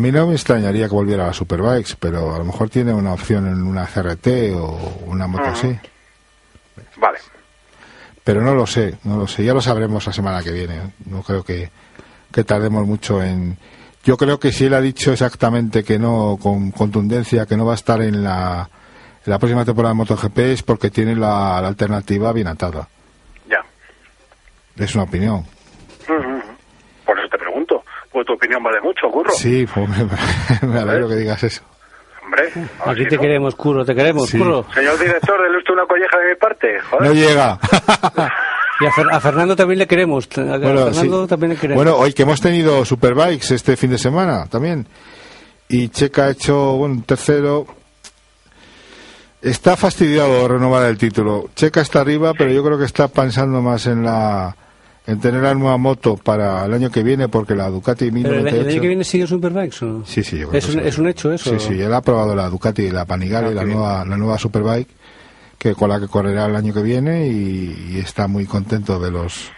mí no me extrañaría que volviera a las Superbikes, pero a lo mejor tiene una opción en una CRT o una moto así. Vale. Pero no lo sé, no lo sé. Ya lo sabremos la semana que viene. No creo que, que tardemos mucho en. Yo creo que si él ha dicho exactamente que no, con contundencia, que no va a estar en la, en la próxima temporada de MotoGP es porque tiene la, la alternativa bien atada. Ya. Es una opinión. Ujú, ujú. Por eso te Pues tu opinión vale mucho, Curro. Sí, pues me, <laughs> me alegro que digas eso. Hombre, Aquí si te no. queremos, Curro, te queremos, Sí. Curro. Señor director, dele usted una colleja de mi parte. Joder. No llega. <laughs> Y a, Fer- a Fernando también le queremos. A Bueno, Fernando sí. también le queremos. Bueno, hoy que hemos tenido Superbikes este fin de semana también. Y Checa ha hecho, bueno, un tercero. Está fastidiado de renovar el título. Checa está arriba, pero yo creo que está pensando más en la en tener la nueva moto para el año que viene, porque la Ducati Pero el, el 1098... año que viene sigue Superbikes o no? Sí, sí, yo creo es, que un, sí. es un hecho eso. Sí, sí, él ha probado la Ducati, la Panigale, Ah, la bien. nueva, la nueva Superbike, que con la que correrá el año que viene y, y está muy contento de los...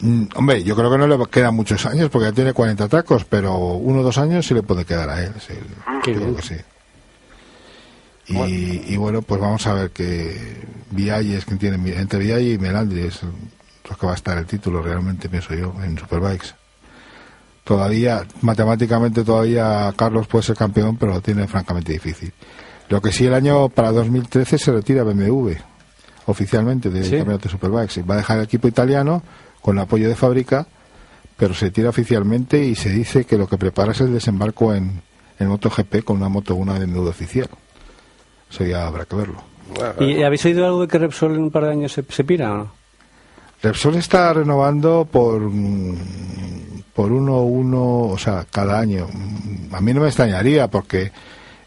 Mm, hombre, yo creo que no le quedan muchos años porque ya tiene 40 tacos, pero uno o dos años sí le puede quedar a él. sí, Qué yo creo bien. que sí. Y, y bueno, pues vamos a ver que Vialli es quien tiene, entre Vialli y Melandri es lo que va a estar el título realmente, pienso yo, en Superbikes todavía, matemáticamente todavía Carlos puede ser campeón, pero lo tiene francamente difícil. Lo que sí el año para 2013 se retira BMW oficialmente del Sí. campeonato de Superbikes. Va a dejar el equipo italiano con apoyo de fábrica pero se tira oficialmente y se dice que lo que prepara es el desembarco en, en MotoGP con una Moto 1 de nudo oficial. Eso ya habrá que verlo. ¿Y habéis oído algo de que Repsol en un par de años se, se pira o no? Repsol está renovando por mm, por uno uno, o sea, cada año. A mí no me extrañaría porque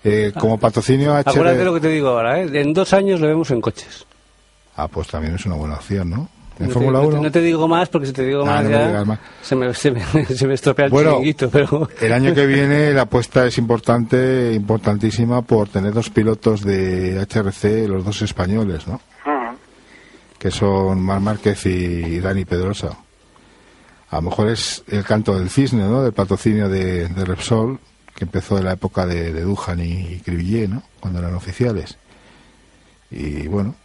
eh, como patrocinio Acuérdate lo HR... que te digo ahora, ¿eh? En dos años lo vemos en coches. Ah, pues también es una buena opción, ¿no? En No Fórmula no te- 1. no te digo más porque si te digo Ah, más no ya más. Se, me, se, me, <laughs> se me estropea el Bueno, chiringuito, pero... El año que <laughs> viene la apuesta es importante, importantísima por tener dos pilotos de HRC, los dos españoles, ¿no? Que son Mar Márquez y Dani Pedrosa. A lo mejor es el canto del cisne, ¿no? Del patrocinio de, Repsol, que empezó en la época de, de Dujan y, y ¿no? Cuando eran oficiales. Y bueno,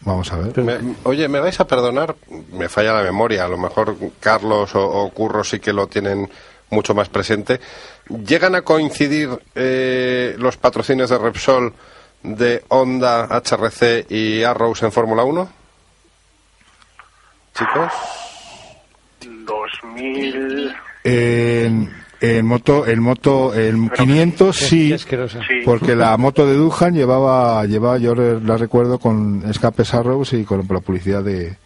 vamos a ver. Oye, ¿me vais a perdonar? Me falla la memoria. A lo mejor Carlos o, o Curro sí que lo tienen mucho más presente. ¿Llegan a coincidir eh, los patrocinios de Repsol de Honda, HRC y Arrows en Fórmula 1? Chicos. 2000. En, en moto, el moto, el 500 Qué- sí, qué asquerosa. Sí. porque la moto de Dujan llevaba, llevaba, yo la recuerdo con escapes Arrows y con la publicidad de,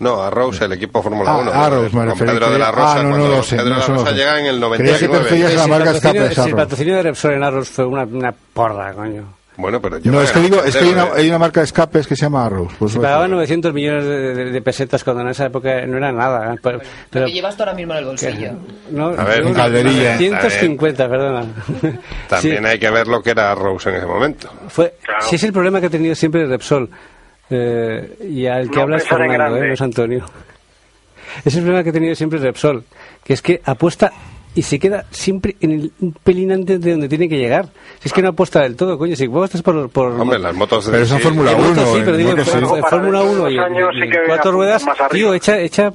No, Arrows, el equipo Fórmula Ah, 1. Arrows, me refería. Pedro de la Rosa. Ah, no, no cuando lo sé, Pedro no, de la Rosa llega en el Creía que te 99. referías a la marca patrocinio- Escape si el Arrows. patrocinio de Repsol en Arrows fue una, una porra, coño. Bueno, pero No, es que digo, es que hay una, eh. hay una marca de escapes que se llama Arrows. Pues Se bueno. pagaban 900 millones de, de- de pesetas cuando en esa época no era nada. ¿eh? Pero, pero- llevas tú ahora mismo en el bolsillo. no, A ver, yo- calderilla. 150, perdona. <laughs> También Sí, hay que ver lo que era Arrows en ese momento. fue, Claro. Si es el problema que ha tenido siempre Repsol. Eh, y al que No habla es pensar en Fernando. ¿eh? no es Antonio. <laughs> Es el problema que ha tenido siempre Repsol. Que es que apuesta y se queda siempre en el, un pelín antes de donde tiene que llegar. Si es que no apuesta del todo, coño. Si vos estás por. por Hombre, las motos de Pero sí, Fórmula en 1. motos sí, pero digo, sí. Fórmula dentro de 1 y, y- cuatro ruedas, tío, echa, echa,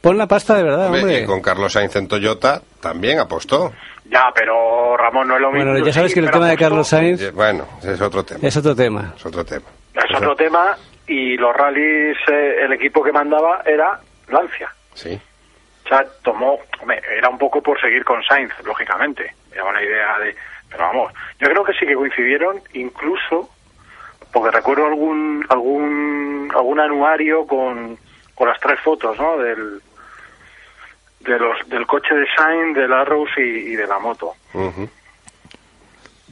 pon la pasta de verdad, Hombre, hombre. Y con Carlos Sainz en Toyota también apostó. Ya, pero Ramón no es lo mismo. Bueno, ya sabes Sí, que el tema de apostó. Carlos Sainz Bueno, es otro tema. es otro tema. Es otro tema. Es otro tema. Y los rallies, eh, el equipo que mandaba era Lancia. Sí. Tomó, hombre, era un poco por seguir con Sainz, lógicamente. Era una idea de, pero vamos, yo creo que sí que coincidieron, incluso, porque recuerdo algún, algún, algún anuario con, con las tres fotos, ¿no? Del, de los, del coche de Sainz, del Arrows y, y de la moto.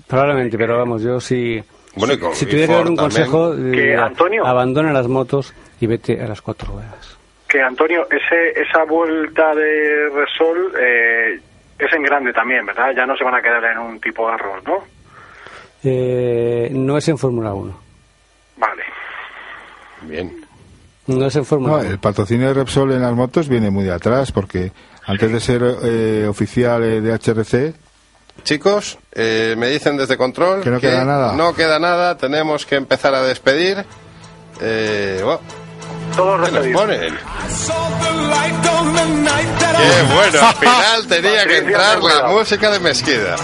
Probablemente, pero vamos, yo sí. Bueno, si, tuviera que dar un también. consejo, Que, diría, Antonio. abandona las motos y vete a las cuatro ruedas. Que Antonio, ese, esa vuelta de Resol eh, es en grande también, ¿verdad? Ya no se van a quedar en un tipo Arrows, ¿no? Eh, no es en Fórmula 1. Vale. Bien. No es en Fórmula No, 1. el patrocinio de Repsol en las motos viene muy de atrás porque antes de ser eh, oficial eh, de HRC, Chicos, eh, me dicen desde control Que no queda nada. No queda nada, tenemos que empezar a despedir. Eh, bueno, Todos I Qué bueno, al <laughs> final tenía que entrar la música de Mesquida.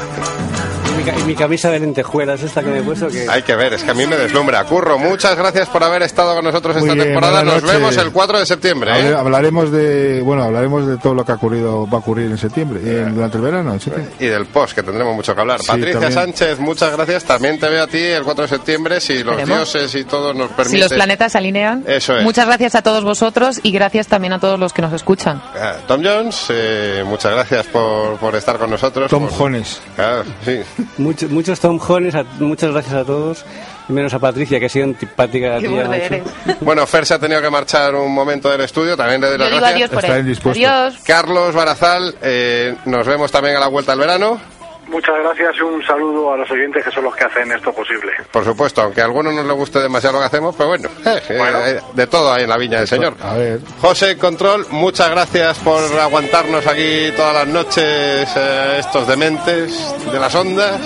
Y mi, ca- y mi camisa de lentejuelas, esta que me he puesto, que Hay que ver, es que a mí me deslumbra. Curro, muchas gracias por haber estado con nosotros Muy esta bien, temporada. Nos vemos el 4 de septiembre. ¿eh? hablaremos de bueno hablaremos de todo lo que ha ocurrido va a ocurrir en septiembre eh, durante el verano en septiembre. Y del post, que tendremos mucho que hablar. Sí, Patricia también. Sánchez, muchas gracias. También te veo a ti el 4 de septiembre, si los dioses y todo nos permiten. Si los planetas se alinean. Eso es. Muchas gracias a todos vosotros y gracias también a todos los que nos escuchan. Ah, Tom Jones, eh, muchas gracias por, por estar con nosotros. Tom Por- Jones Claro, sí. Muchos, muchos Tom Jones, a- muchas gracias a todos, y menos a Patricia, que ha sido antipática. Qué tía, eres. <laughs> Bueno, Fer se ha tenido que marchar un momento del estudio, también le doy las gracias. adiós por Está él. Adiós. Carlos Barazal, eh, nos vemos también a la vuelta al verano. Muchas gracias y un saludo a los oyentes que son los que hacen esto posible. Por supuesto, aunque a algunos no les guste demasiado lo que hacemos, pero bueno, eh, <laughs> eh, Bueno. eh, de todo hay en la viña del Señor. a ver José Control, muchas gracias por aguantarnos aquí todas las noches eh, estos dementes de las ondas.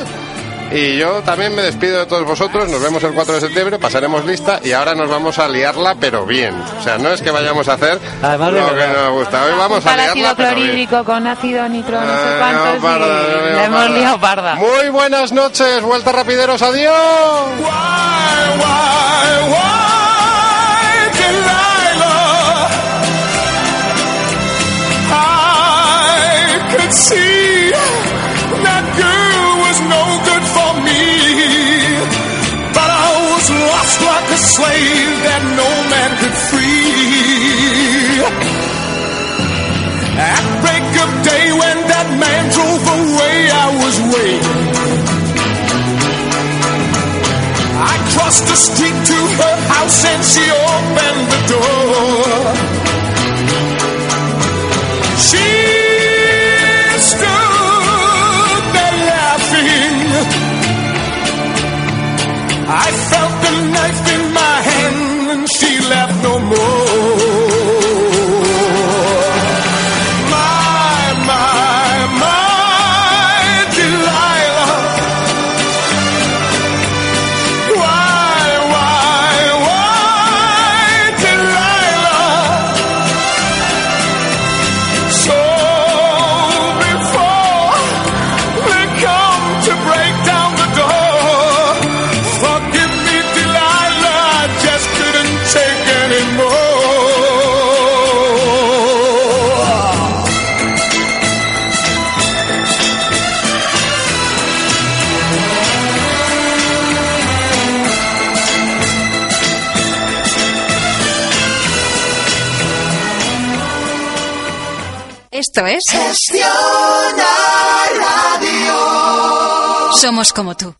Y yo también me despido de todos vosotros. Nos vemos el 4 de septiembre, pasaremos lista y ahora nos vamos a liarla, pero bien. O sea, no es que vayamos a hacer Además de lo que nos gusta. Hoy vamos a ácido liarla, bien. clorhídrico con ácido nitro, no sé cuántos. no, parda, y no, la hemos liado parda. Muy buenas noches, vuelta rapideros, adiós. Why, why, why, slave that no man could free. At break of day when that man drove away, I was waiting. I crossed the street to her house and she opened the door. Es Gestiona Radio. Somos como tú.